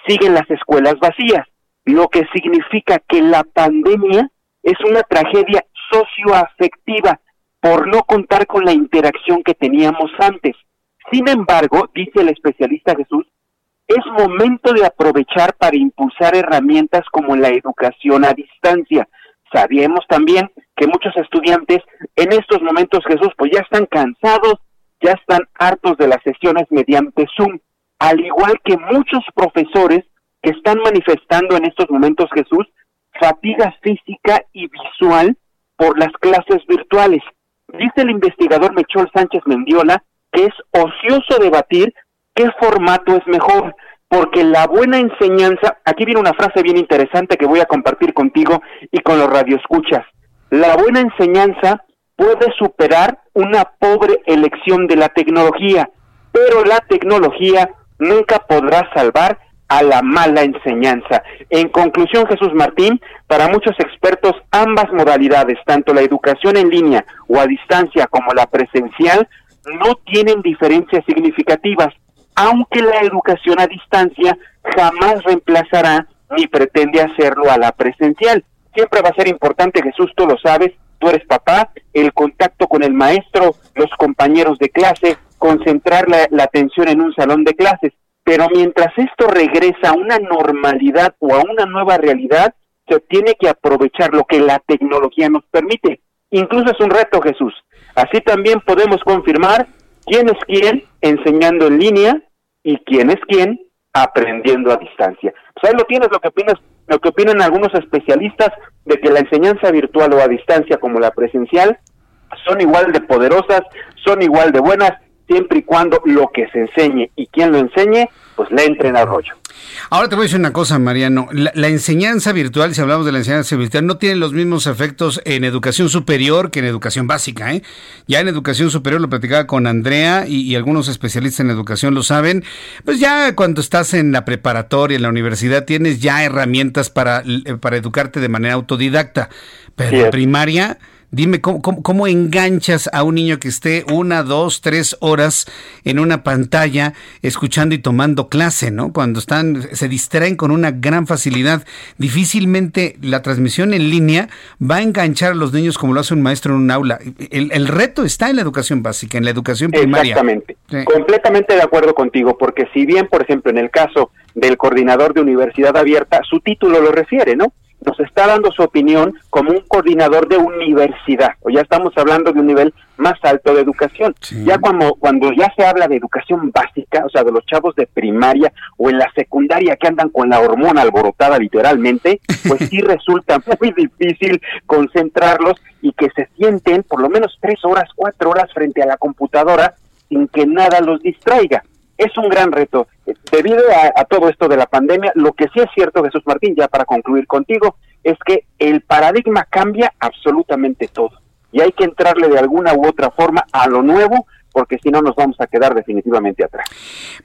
siguen las escuelas vacías, lo que significa que la pandemia es una tragedia socioafectiva por no contar con la interacción que teníamos antes. Sin embargo, dice el especialista Jesús, es momento de aprovechar para impulsar herramientas como la educación a distancia. Sabemos también que muchos estudiantes en estos momentos, Jesús, pues ya están cansados, ya están hartos de las sesiones mediante Zoom, al igual que muchos profesores que están manifestando en estos momentos, Jesús, fatiga física y visual por las clases virtuales. Dice el investigador Mechol Sánchez Mendiola que es ocioso debatir qué formato es mejor, porque la buena enseñanza, aquí viene una frase bien interesante que voy a compartir contigo y con los radioescuchas. La buena enseñanza puede superar una pobre elección de la tecnología, pero la tecnología nunca podrá salvar a la mala enseñanza. En conclusión, Jesús Martín, para muchos expertos, ambas modalidades, tanto la educación en línea o a distancia como la presencial, no tienen diferencias significativas, aunque la educación a distancia jamás reemplazará ni pretende hacerlo a la presencial. Siempre va a ser importante, Jesús, tú lo sabes, tú eres papá, el contacto con el maestro, los compañeros de clase, concentrar la, la atención en un salón de clases pero mientras esto regresa a una normalidad o a una nueva realidad, se tiene que aprovechar lo que la tecnología nos permite. Incluso es un reto, Jesús. Así también podemos confirmar quién es quién enseñando en línea y quién es quién aprendiendo a distancia. Pues ahí lo tienes, lo que opinas, lo que opinan algunos especialistas de que la enseñanza virtual o a distancia como la presencial son igual de poderosas, son igual de buenas siempre y cuando lo que se enseñe y quien lo enseñe, pues le entren al rollo. Ahora te voy a decir una cosa, Mariano. La, enseñanza virtual, si hablamos de la enseñanza virtual, no tiene los mismos efectos en educación superior que en educación básica. ¿eh? Ya en educación superior lo platicaba con Andrea y, y, algunos especialistas en educación lo saben. Pues ya cuando estás en la preparatoria, en la universidad, tienes ya herramientas para, para educarte de manera autodidacta. Pero en primaria Dime, ¿cómo, ¿cómo, enganchas a un niño que esté una, dos, tres horas en una pantalla escuchando y tomando clase, ¿no? Cuando están, se distraen con una gran facilidad. Difícilmente la transmisión en línea va a enganchar a los niños como lo hace un maestro en un aula. El, reto está en la educación básica, en la educación primaria. Exactamente. Completamente de acuerdo contigo, porque si bien, por ejemplo, en el caso del coordinador de universidad abierta, su título lo refiere, ¿no? Nos está dando su opinión como un coordinador de universidad, o ya estamos hablando de un nivel más alto de educación. Ya cuando, cuando ya se habla de educación básica, o sea, de los chavos de primaria o en la secundaria que andan con la hormona alborotada literalmente, pues sí resulta muy difícil concentrarlos y que se sienten por lo menos tres horas, cuatro horas frente a la computadora sin que nada los distraiga es un gran reto. Debido a, todo esto de la pandemia, lo que sí es cierto, Jesús Martín, ya para concluir contigo, es que el paradigma cambia absolutamente todo. Y hay que entrarle de alguna u otra forma a lo nuevo, porque si no nos vamos a quedar definitivamente atrás.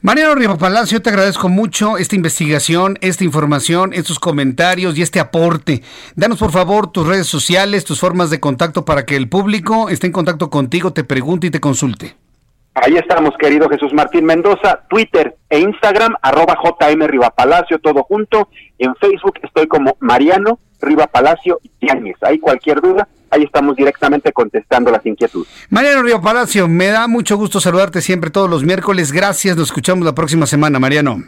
Mariano Riva Palacio, te agradezco mucho esta investigación, esta información, estos comentarios y este aporte. Danos por favor tus redes sociales, tus formas de contacto para que el público esté en contacto contigo, te pregunte y te consulte. Ahí estamos, querido Jesús Martín Mendoza, Twitter e Instagram, arroba JM Rivapalacio, todo junto. En Facebook estoy como Mariano Riva Palacio Yáñez. Ahí cualquier duda, ahí estamos directamente contestando las inquietudes. Mariano Riva Palacio, me da mucho gusto saludarte siempre todos los miércoles. Gracias, nos escuchamos la próxima semana, Mariano.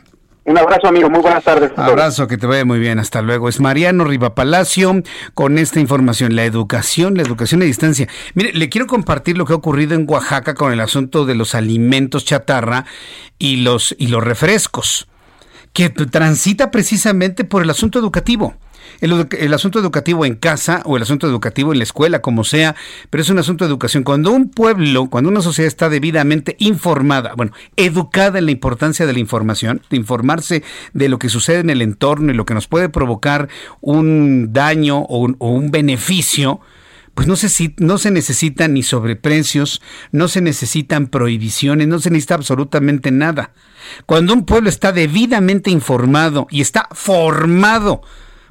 Un abrazo, amigo. Muy buenas tardes. Abrazo, que te vaya muy bien. Hasta luego. Es Mariano Riva Palacio con esta información. La educación, la educación a distancia. Mire, le quiero compartir lo que ha ocurrido en Oaxaca con el asunto de los alimentos chatarra y los, y los refrescos, que transita precisamente por el asunto educativo el, asunto educativo en casa o el asunto educativo en la escuela, como sea, pero es un asunto de educación. Cuando un pueblo, cuando una sociedad está debidamente informada, bueno, educada en la importancia de la información, de informarse de lo que sucede en el entorno y lo que nos puede provocar un daño o un, beneficio, pues no se, no se necesitan ni sobreprecios, no se necesitan prohibiciones, no se necesita absolutamente nada. Cuando un pueblo está debidamente informado y está formado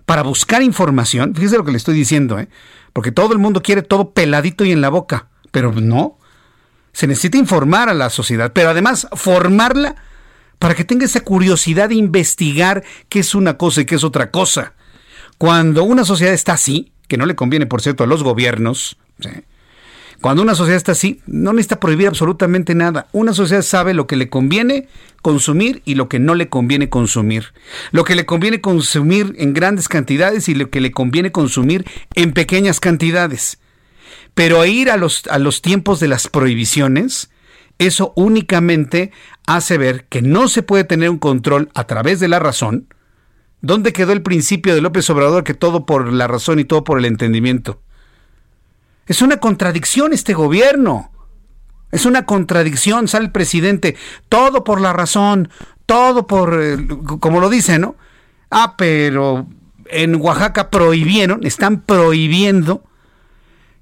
para buscar información, fíjese lo que le estoy diciendo, ¿eh? porque todo el mundo quiere todo peladito y en la boca, pero no. Se necesita informar a la sociedad, pero además formarla para que tenga esa curiosidad de investigar qué es una cosa y qué es otra cosa. Cuando una sociedad está así, que no le conviene, por cierto, a los gobiernos, Cuando una sociedad está así, no necesita prohibir absolutamente nada. Una sociedad sabe lo que le conviene consumir y lo que no le conviene consumir. Lo que le conviene consumir en grandes cantidades y lo que le conviene consumir en pequeñas cantidades. Pero ir a los, a los tiempos de las prohibiciones, eso únicamente hace ver que no se puede tener un control a través de la razón. ¿Dónde quedó el principio de López Obrador que todo por la razón y todo por el entendimiento? Es una contradicción este gobierno. Es una contradicción, sale el presidente, todo por la razón, todo por, eh, como lo dice, ¿no? Ah, pero en Oaxaca prohibieron, están prohibiendo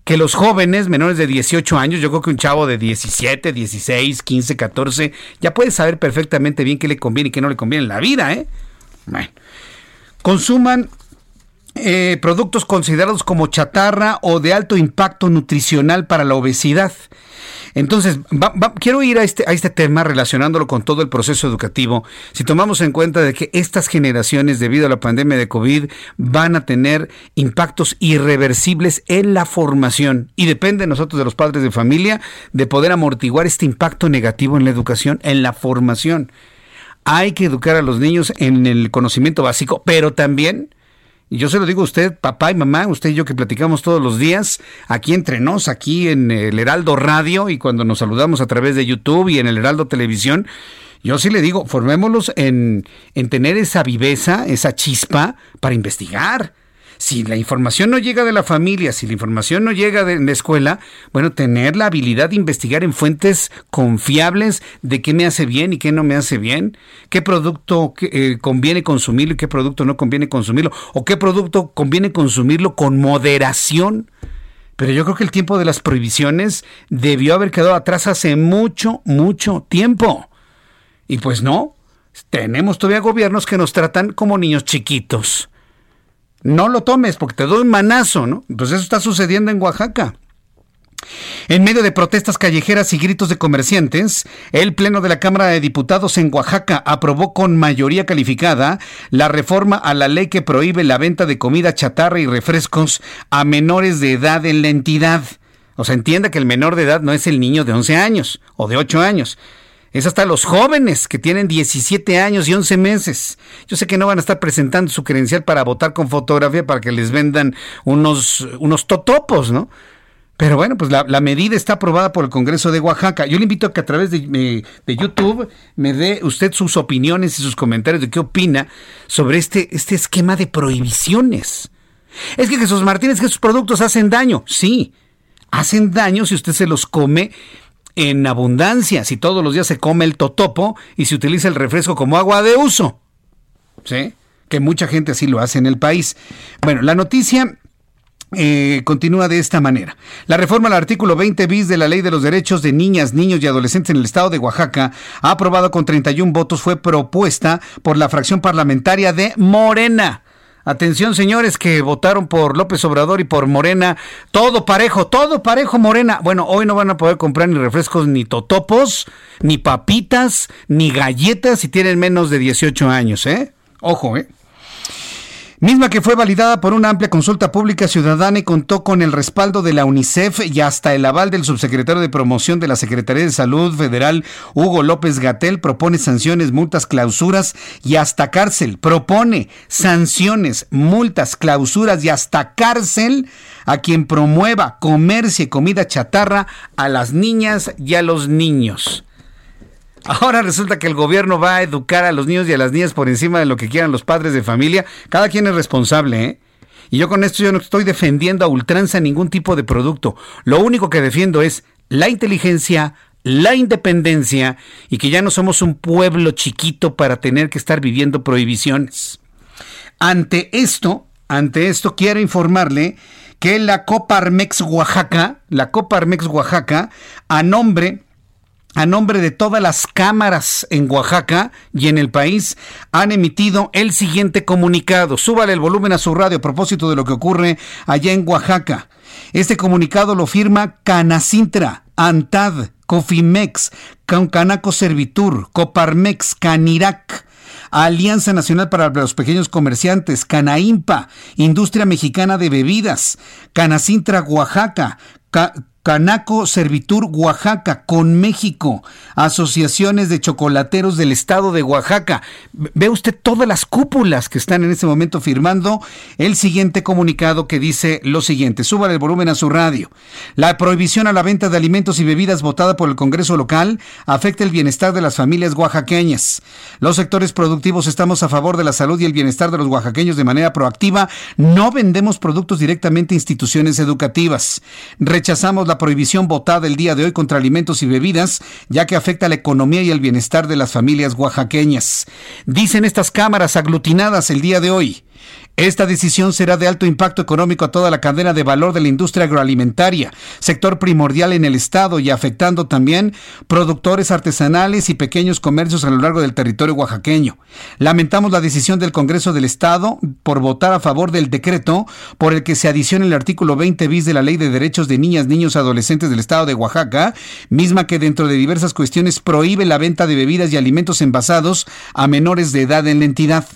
que los jóvenes menores de 18 años, yo creo que un chavo de 17, 16, 15, 14, ya puede saber perfectamente bien qué le conviene y qué no le conviene en la vida, ¿eh? Bueno, consuman eh, productos considerados como chatarra o de alto impacto nutricional para la obesidad. Entonces, quiero ir a este, a este tema relacionándolo con todo el proceso educativo. Si tomamos en cuenta de que estas generaciones, debido a la pandemia de COVID, van a tener impactos irreversibles en la formación. Y depende de nosotros, de los padres de familia, de poder amortiguar este impacto negativo en la educación, en la formación. Hay que educar a los niños en el conocimiento básico, pero también y yo se lo digo a usted, papá y mamá, usted y yo que platicamos todos los días, aquí entre nos, aquí en el Heraldo Radio y cuando nos saludamos a través de YouTube y en el Heraldo Televisión, yo sí le digo, formémoslos en, en tener esa viveza, esa chispa para investigar si la información no llega de la familia, si la información no llega de la escuela, bueno, tener la habilidad de investigar en fuentes confiables de qué me hace bien y qué no me hace bien, qué producto eh, conviene consumirlo y qué producto no conviene consumirlo, o qué producto conviene consumirlo con moderación. Pero yo creo que el tiempo de las prohibiciones debió haber quedado atrás hace mucho, mucho tiempo. Y pues no, tenemos todavía gobiernos que nos tratan como niños chiquitos no lo tomes porque te doy un manazo, ¿no? Pues eso está sucediendo en Oaxaca. En medio de protestas callejeras y gritos de comerciantes, el Pleno de la Cámara de Diputados en Oaxaca aprobó con mayoría calificada la reforma a la ley que prohíbe la venta de comida chatarra y refrescos a menores de edad en la entidad. O sea, entienda que el menor de edad no es el niño de 11 años o de 8 años, es hasta los jóvenes que tienen 17 años y 11 meses. Yo sé que no van a estar presentando su credencial para votar con fotografía para que les vendan unos, unos totopos, ¿no? Pero bueno, pues la, medida está aprobada por el Congreso de Oaxaca. Yo le invito a que a través de, de, YouTube me dé usted sus opiniones y sus comentarios de qué opina sobre este, este esquema de prohibiciones. Es que Jesús Martínez, que sus productos hacen daño. Sí, hacen daño si usted se los come en abundancia si todos los días se come el totopo y se utiliza el refresco como agua de uso. ¿Sí? Que mucha gente así lo hace en el país. Bueno, la noticia eh, continúa de esta manera. La reforma al artículo 20 bis de la Ley de los Derechos de Niñas, Niños y Adolescentes en el Estado de Oaxaca, aprobado con 31 votos, fue propuesta por la fracción parlamentaria de Morena. Atención, señores que votaron por López Obrador y por Morena. Todo parejo, todo parejo, Morena. Bueno, hoy no van a poder comprar ni refrescos, ni totopos, ni papitas, ni galletas si tienen menos de 18 años, ¿eh? Ojo, ¿eh? Misma que fue validada por una amplia consulta pública ciudadana y contó con el respaldo de la UNICEF y hasta el aval del subsecretario de promoción de la Secretaría de Salud Federal, Hugo López Gatel, propone sanciones, multas, clausuras y hasta cárcel. Propone sanciones, multas, clausuras y hasta cárcel a quien promueva, comercio y comida chatarra a las niñas y a los niños. Ahora resulta que el gobierno va a educar a los niños y a las niñas por encima de lo que quieran los padres de familia. Cada quien es responsable, ¿eh? Y yo con esto yo no estoy defendiendo a ultranza ningún tipo de producto. Lo único que defiendo es la inteligencia, la independencia y que ya no somos un pueblo chiquito para tener que estar viviendo prohibiciones. Ante esto, ante esto quiero informarle que la Coparmex Oaxaca, la Coparmex Oaxaca, a nombre a nombre de todas las cámaras en Oaxaca y en el país, han emitido el siguiente comunicado. Súbale el volumen a su radio a propósito de lo que ocurre allá en Oaxaca. Este comunicado lo firma Canacintra, Antad, Cofimex, Canaco Servitur, Coparmex, Canirac. Alianza Nacional para los Pequeños Comerciantes, Canaimpa, Industria Mexicana de Bebidas, Canacintra Oaxaca, Canaco Servitur Oaxaca con México, asociaciones de chocolateros del estado de Oaxaca. Ve usted todas las cúpulas que están en este momento firmando el siguiente comunicado que dice lo siguiente, suba el volumen a su radio. La prohibición a la venta de alimentos y bebidas votada por el Congreso local afecta el bienestar de las familias oaxaqueñas. Los sectores productivos estamos a favor de la salud y el bienestar de los oaxaqueños de manera proactiva. No vendemos productos directamente a instituciones educativas. Rechazamos la prohibición votada el día de hoy contra alimentos y bebidas, ya que afecta la economía y el bienestar de las familias oaxaqueñas. Dicen estas cámaras aglutinadas el día de hoy. Esta decisión será de alto impacto económico a toda la cadena de valor de la industria agroalimentaria, sector primordial en el Estado y afectando también productores artesanales y pequeños comercios a lo largo del territorio oaxaqueño. Lamentamos la decisión del Congreso del Estado por votar a favor del decreto por el que se adiciona el artículo 20 bis de la Ley de Derechos de Niñas, Niños y Adolescentes del Estado de Oaxaca, misma que dentro de diversas cuestiones prohíbe la venta de bebidas y alimentos envasados a menores de edad en la entidad.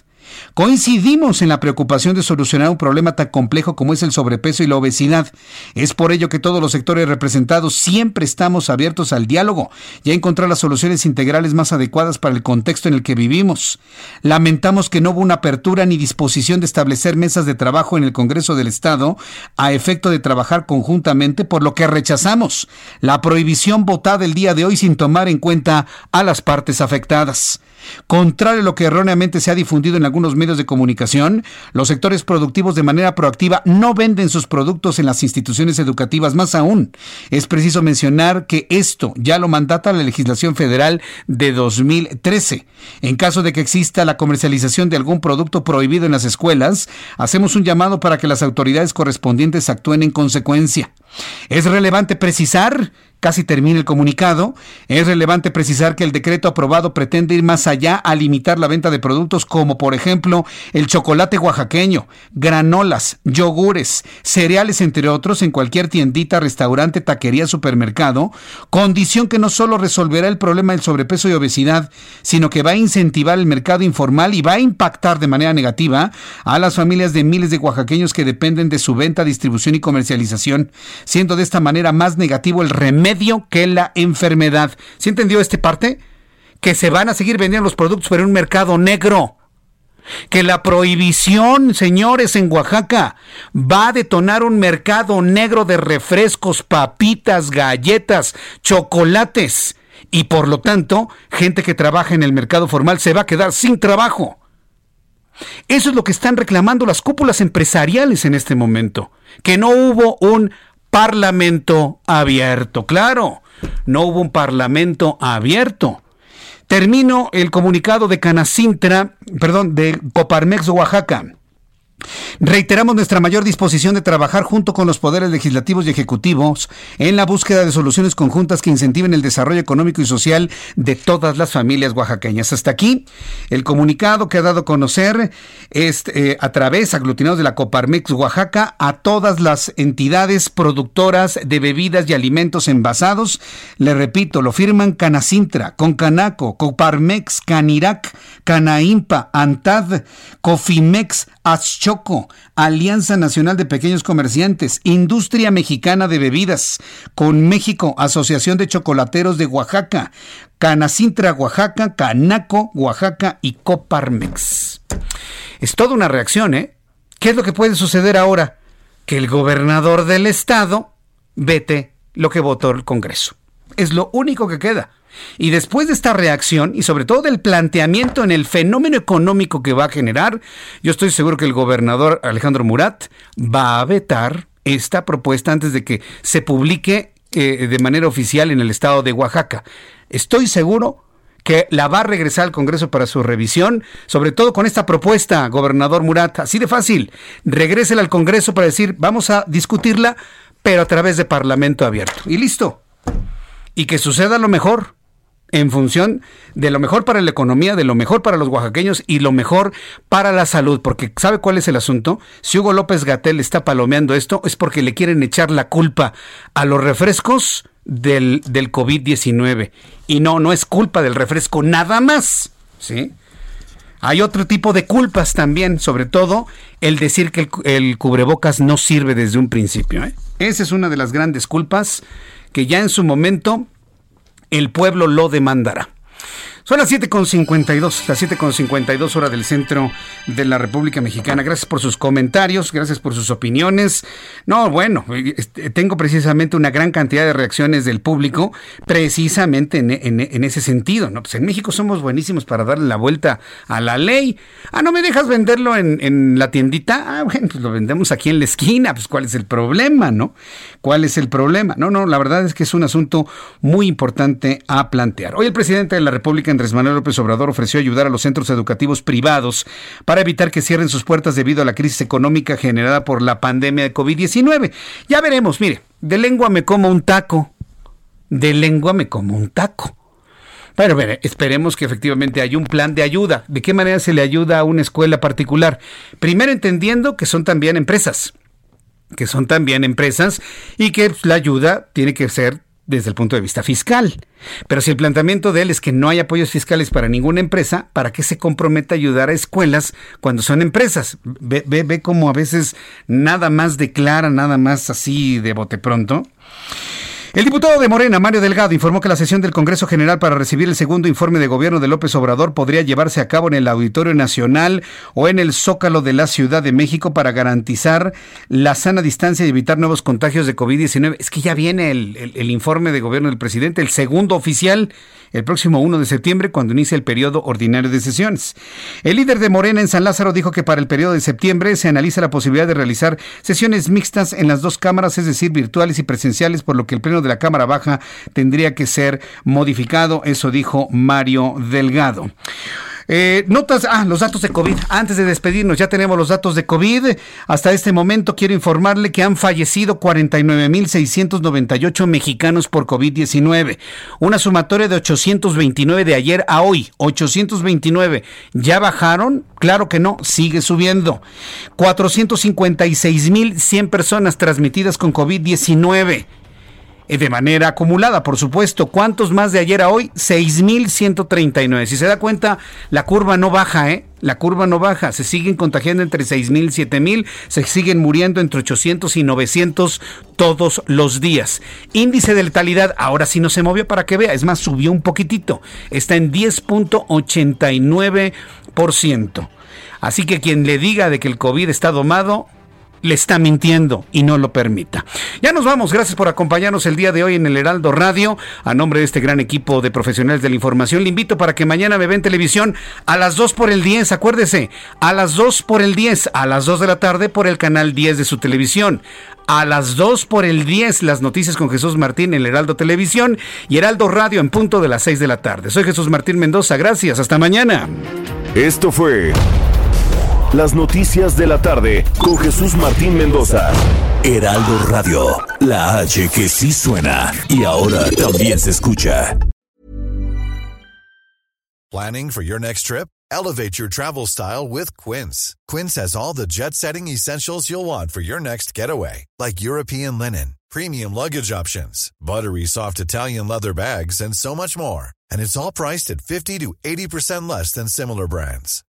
Coincidimos en la preocupación de solucionar un problema tan complejo como es el sobrepeso y la obesidad. Es por ello que todos los sectores representados siempre estamos abiertos al diálogo y a encontrar las soluciones integrales más adecuadas para el contexto en el que vivimos. Lamentamos que no hubo una apertura ni disposición de establecer mesas de trabajo en el Congreso del Estado a efecto de trabajar conjuntamente, por lo que rechazamos la prohibición votada el día de hoy sin tomar en cuenta a las partes afectadas. Contrario a lo que erróneamente se ha difundido en algunos medios de comunicación, los sectores productivos de manera proactiva no venden sus productos en las instituciones educativas. Más aún, es preciso mencionar que esto ya lo mandata la legislación federal de 2013. En caso de que exista la comercialización de algún producto prohibido en las escuelas, hacemos un llamado para que las autoridades correspondientes actúen en consecuencia. Es relevante precisar casi termina el comunicado, es relevante precisar que el decreto aprobado pretende ir más allá a limitar la venta de productos como por ejemplo el chocolate oaxaqueño, granolas, yogures, cereales entre otros en cualquier tiendita, restaurante, taquería, supermercado, condición que no solo resolverá el problema del sobrepeso y obesidad, sino que va a incentivar el mercado informal y va a impactar de manera negativa a las familias de miles de oaxaqueños que dependen de su venta, distribución y comercialización, siendo de esta manera más negativo el remedio que la enfermedad. ¿Sí entendió este parte? Que se van a seguir vendiendo los productos pero en un mercado negro. Que la prohibición, señores, en Oaxaca va a detonar un mercado negro de refrescos, papitas, galletas, chocolates. Y por lo tanto, gente que trabaja en el mercado formal se va a quedar sin trabajo. Eso es lo que están reclamando las cúpulas empresariales en este momento. Que no hubo un parlamento abierto. Claro, no hubo un parlamento abierto. Termino el comunicado de Canacintra, perdón, de Coparmex Oaxaca. Reiteramos nuestra mayor disposición de trabajar junto con los poderes legislativos y ejecutivos en la búsqueda de soluciones conjuntas que incentiven el desarrollo económico y social de todas las familias oaxaqueñas. Hasta aquí el comunicado que ha dado a conocer este, a través, aglutinados de la Coparmex Oaxaca, a todas las entidades productoras de bebidas y alimentos envasados. Le repito, lo firman Canacintra, Concanaco, Coparmex, Canirac, Canaimpa, Antad, Cofimex, Alianza Nacional de Pequeños Comerciantes, Industria Mexicana de Bebidas, con México, Asociación de Chocolateros de Oaxaca, Canacintra Oaxaca, Canaco Oaxaca y Coparmex. Es toda una reacción, ¿eh? ¿Qué es lo que puede suceder ahora? Que el gobernador del estado vete lo que votó el Congreso. Es lo único que queda. Y después de esta reacción y sobre todo del planteamiento en el fenómeno económico que va a generar, yo estoy seguro que el gobernador Alejandro Murat va a vetar esta propuesta antes de que se publique eh, de manera oficial en el estado de Oaxaca. Estoy seguro que la va a regresar al Congreso para su revisión, sobre todo con esta propuesta, gobernador Murat, así de fácil, regrésela al Congreso para decir, vamos a discutirla, pero a través de Parlamento abierto. Y listo. Y que suceda lo mejor en función de lo mejor para la economía, de lo mejor para los oaxaqueños y lo mejor para la salud. Porque ¿sabe cuál es el asunto? Si Hugo López Gatel está palomeando esto es porque le quieren echar la culpa a los refrescos del, del COVID-19. Y no, no es culpa del refresco nada más. ¿Sí? Hay otro tipo de culpas también, sobre todo el decir que el, cubrebocas no sirve desde un principio. ¿eh? Esa es una de las grandes culpas que ya en su momento el pueblo lo demandará. Son las 7.52, las 7.52 hora del centro de la República Mexicana. Gracias por sus comentarios, gracias por sus opiniones. No, bueno, este, tengo precisamente una gran cantidad de reacciones del público precisamente en, ese sentido. ¿no? Pues en México somos buenísimos para darle la vuelta a la ley. Ah, ¿no me dejas venderlo en, en la tiendita? Ah, bueno, pues lo vendemos aquí en la esquina. Pues ¿cuál es el problema, no? ¿Cuál es el problema? No, no, la verdad es que es un asunto muy importante a plantear. Hoy el presidente de la República Andrés Manuel López Obrador ofreció ayudar a los centros educativos privados para evitar que cierren sus puertas debido a la crisis económica generada por la pandemia de COVID-19. Ya veremos, mire, de lengua me como un taco, de lengua me como un taco. Pero esperemos que efectivamente haya un plan de ayuda. ¿De qué manera se le ayuda a una escuela particular? Primero entendiendo que son también empresas que son también empresas y que la ayuda tiene que ser desde el punto de vista fiscal. Pero si el planteamiento de él es que no hay apoyos fiscales para ninguna empresa, ¿para qué se compromete a ayudar a escuelas cuando son empresas? Ve, ve, ve cómo a veces nada más declara, nada más así de bote pronto. El diputado de Morena, Mario Delgado, informó que la sesión del Congreso General para recibir el segundo informe de gobierno de López Obrador podría llevarse a cabo en el Auditorio Nacional o en el Zócalo de la Ciudad de México para garantizar la sana distancia y evitar nuevos contagios de COVID-19. Es que ya viene el, informe de gobierno del presidente, el segundo oficial el próximo 1 de septiembre cuando inicie el periodo ordinario de sesiones. El líder de Morena en San Lázaro dijo que para el periodo de septiembre se analiza la posibilidad de realizar sesiones mixtas en las dos cámaras, es decir, virtuales y presenciales, por lo que el pleno de la Cámara Baja tendría que ser modificado. Eso dijo Mario Delgado. Eh, notas, ah, los datos de COVID. Antes de despedirnos, ya tenemos los datos de COVID. Hasta este momento quiero informarle que han fallecido 49.698 mexicanos por COVID-19. Una sumatoria de 829 de ayer a hoy. 829. ¿Ya bajaron? Claro que no, sigue subiendo. 456.100 personas transmitidas con COVID-19. De manera acumulada, por supuesto. ¿Cuántos más de ayer a hoy? 6.139. Si se da cuenta, la curva no baja, ¿eh? La curva no baja. Se siguen contagiando entre 6.000 y 7.000. Se siguen muriendo entre 800 y 900 todos los días. Índice de letalidad, ahora sí no se movió para que vea. Es más, subió un poquitito. Está en 10.89%. Así que quien le diga de que el COVID está domado, le está mintiendo y no lo permita. Ya nos vamos, gracias por acompañarnos el día de hoy en el Heraldo Radio. A nombre de este gran equipo de profesionales de la información, le invito para que mañana me ve en televisión a las 2 por el 10, acuérdese, a las 2 por el 10, a las 2 de la tarde por el canal 10 de su televisión. A las 2 por el 10, las noticias con Jesús Martín en el Heraldo Televisión y Heraldo Radio en punto de las 6 de la tarde. Soy Jesús Martín Mendoza, gracias, hasta mañana. Esto fue las noticias de la tarde con Jesús Martín Mendoza. Heraldo Radio, la H que sí suena y ahora también se escucha. Planning for your next trip? Elevate your travel style with Quince. Quince has all the jet setting essentials you'll want for your next getaway, like European linen, premium luggage options, buttery soft Italian leather bags, and so much more. And it's all priced at 50 to 80% less than similar brands.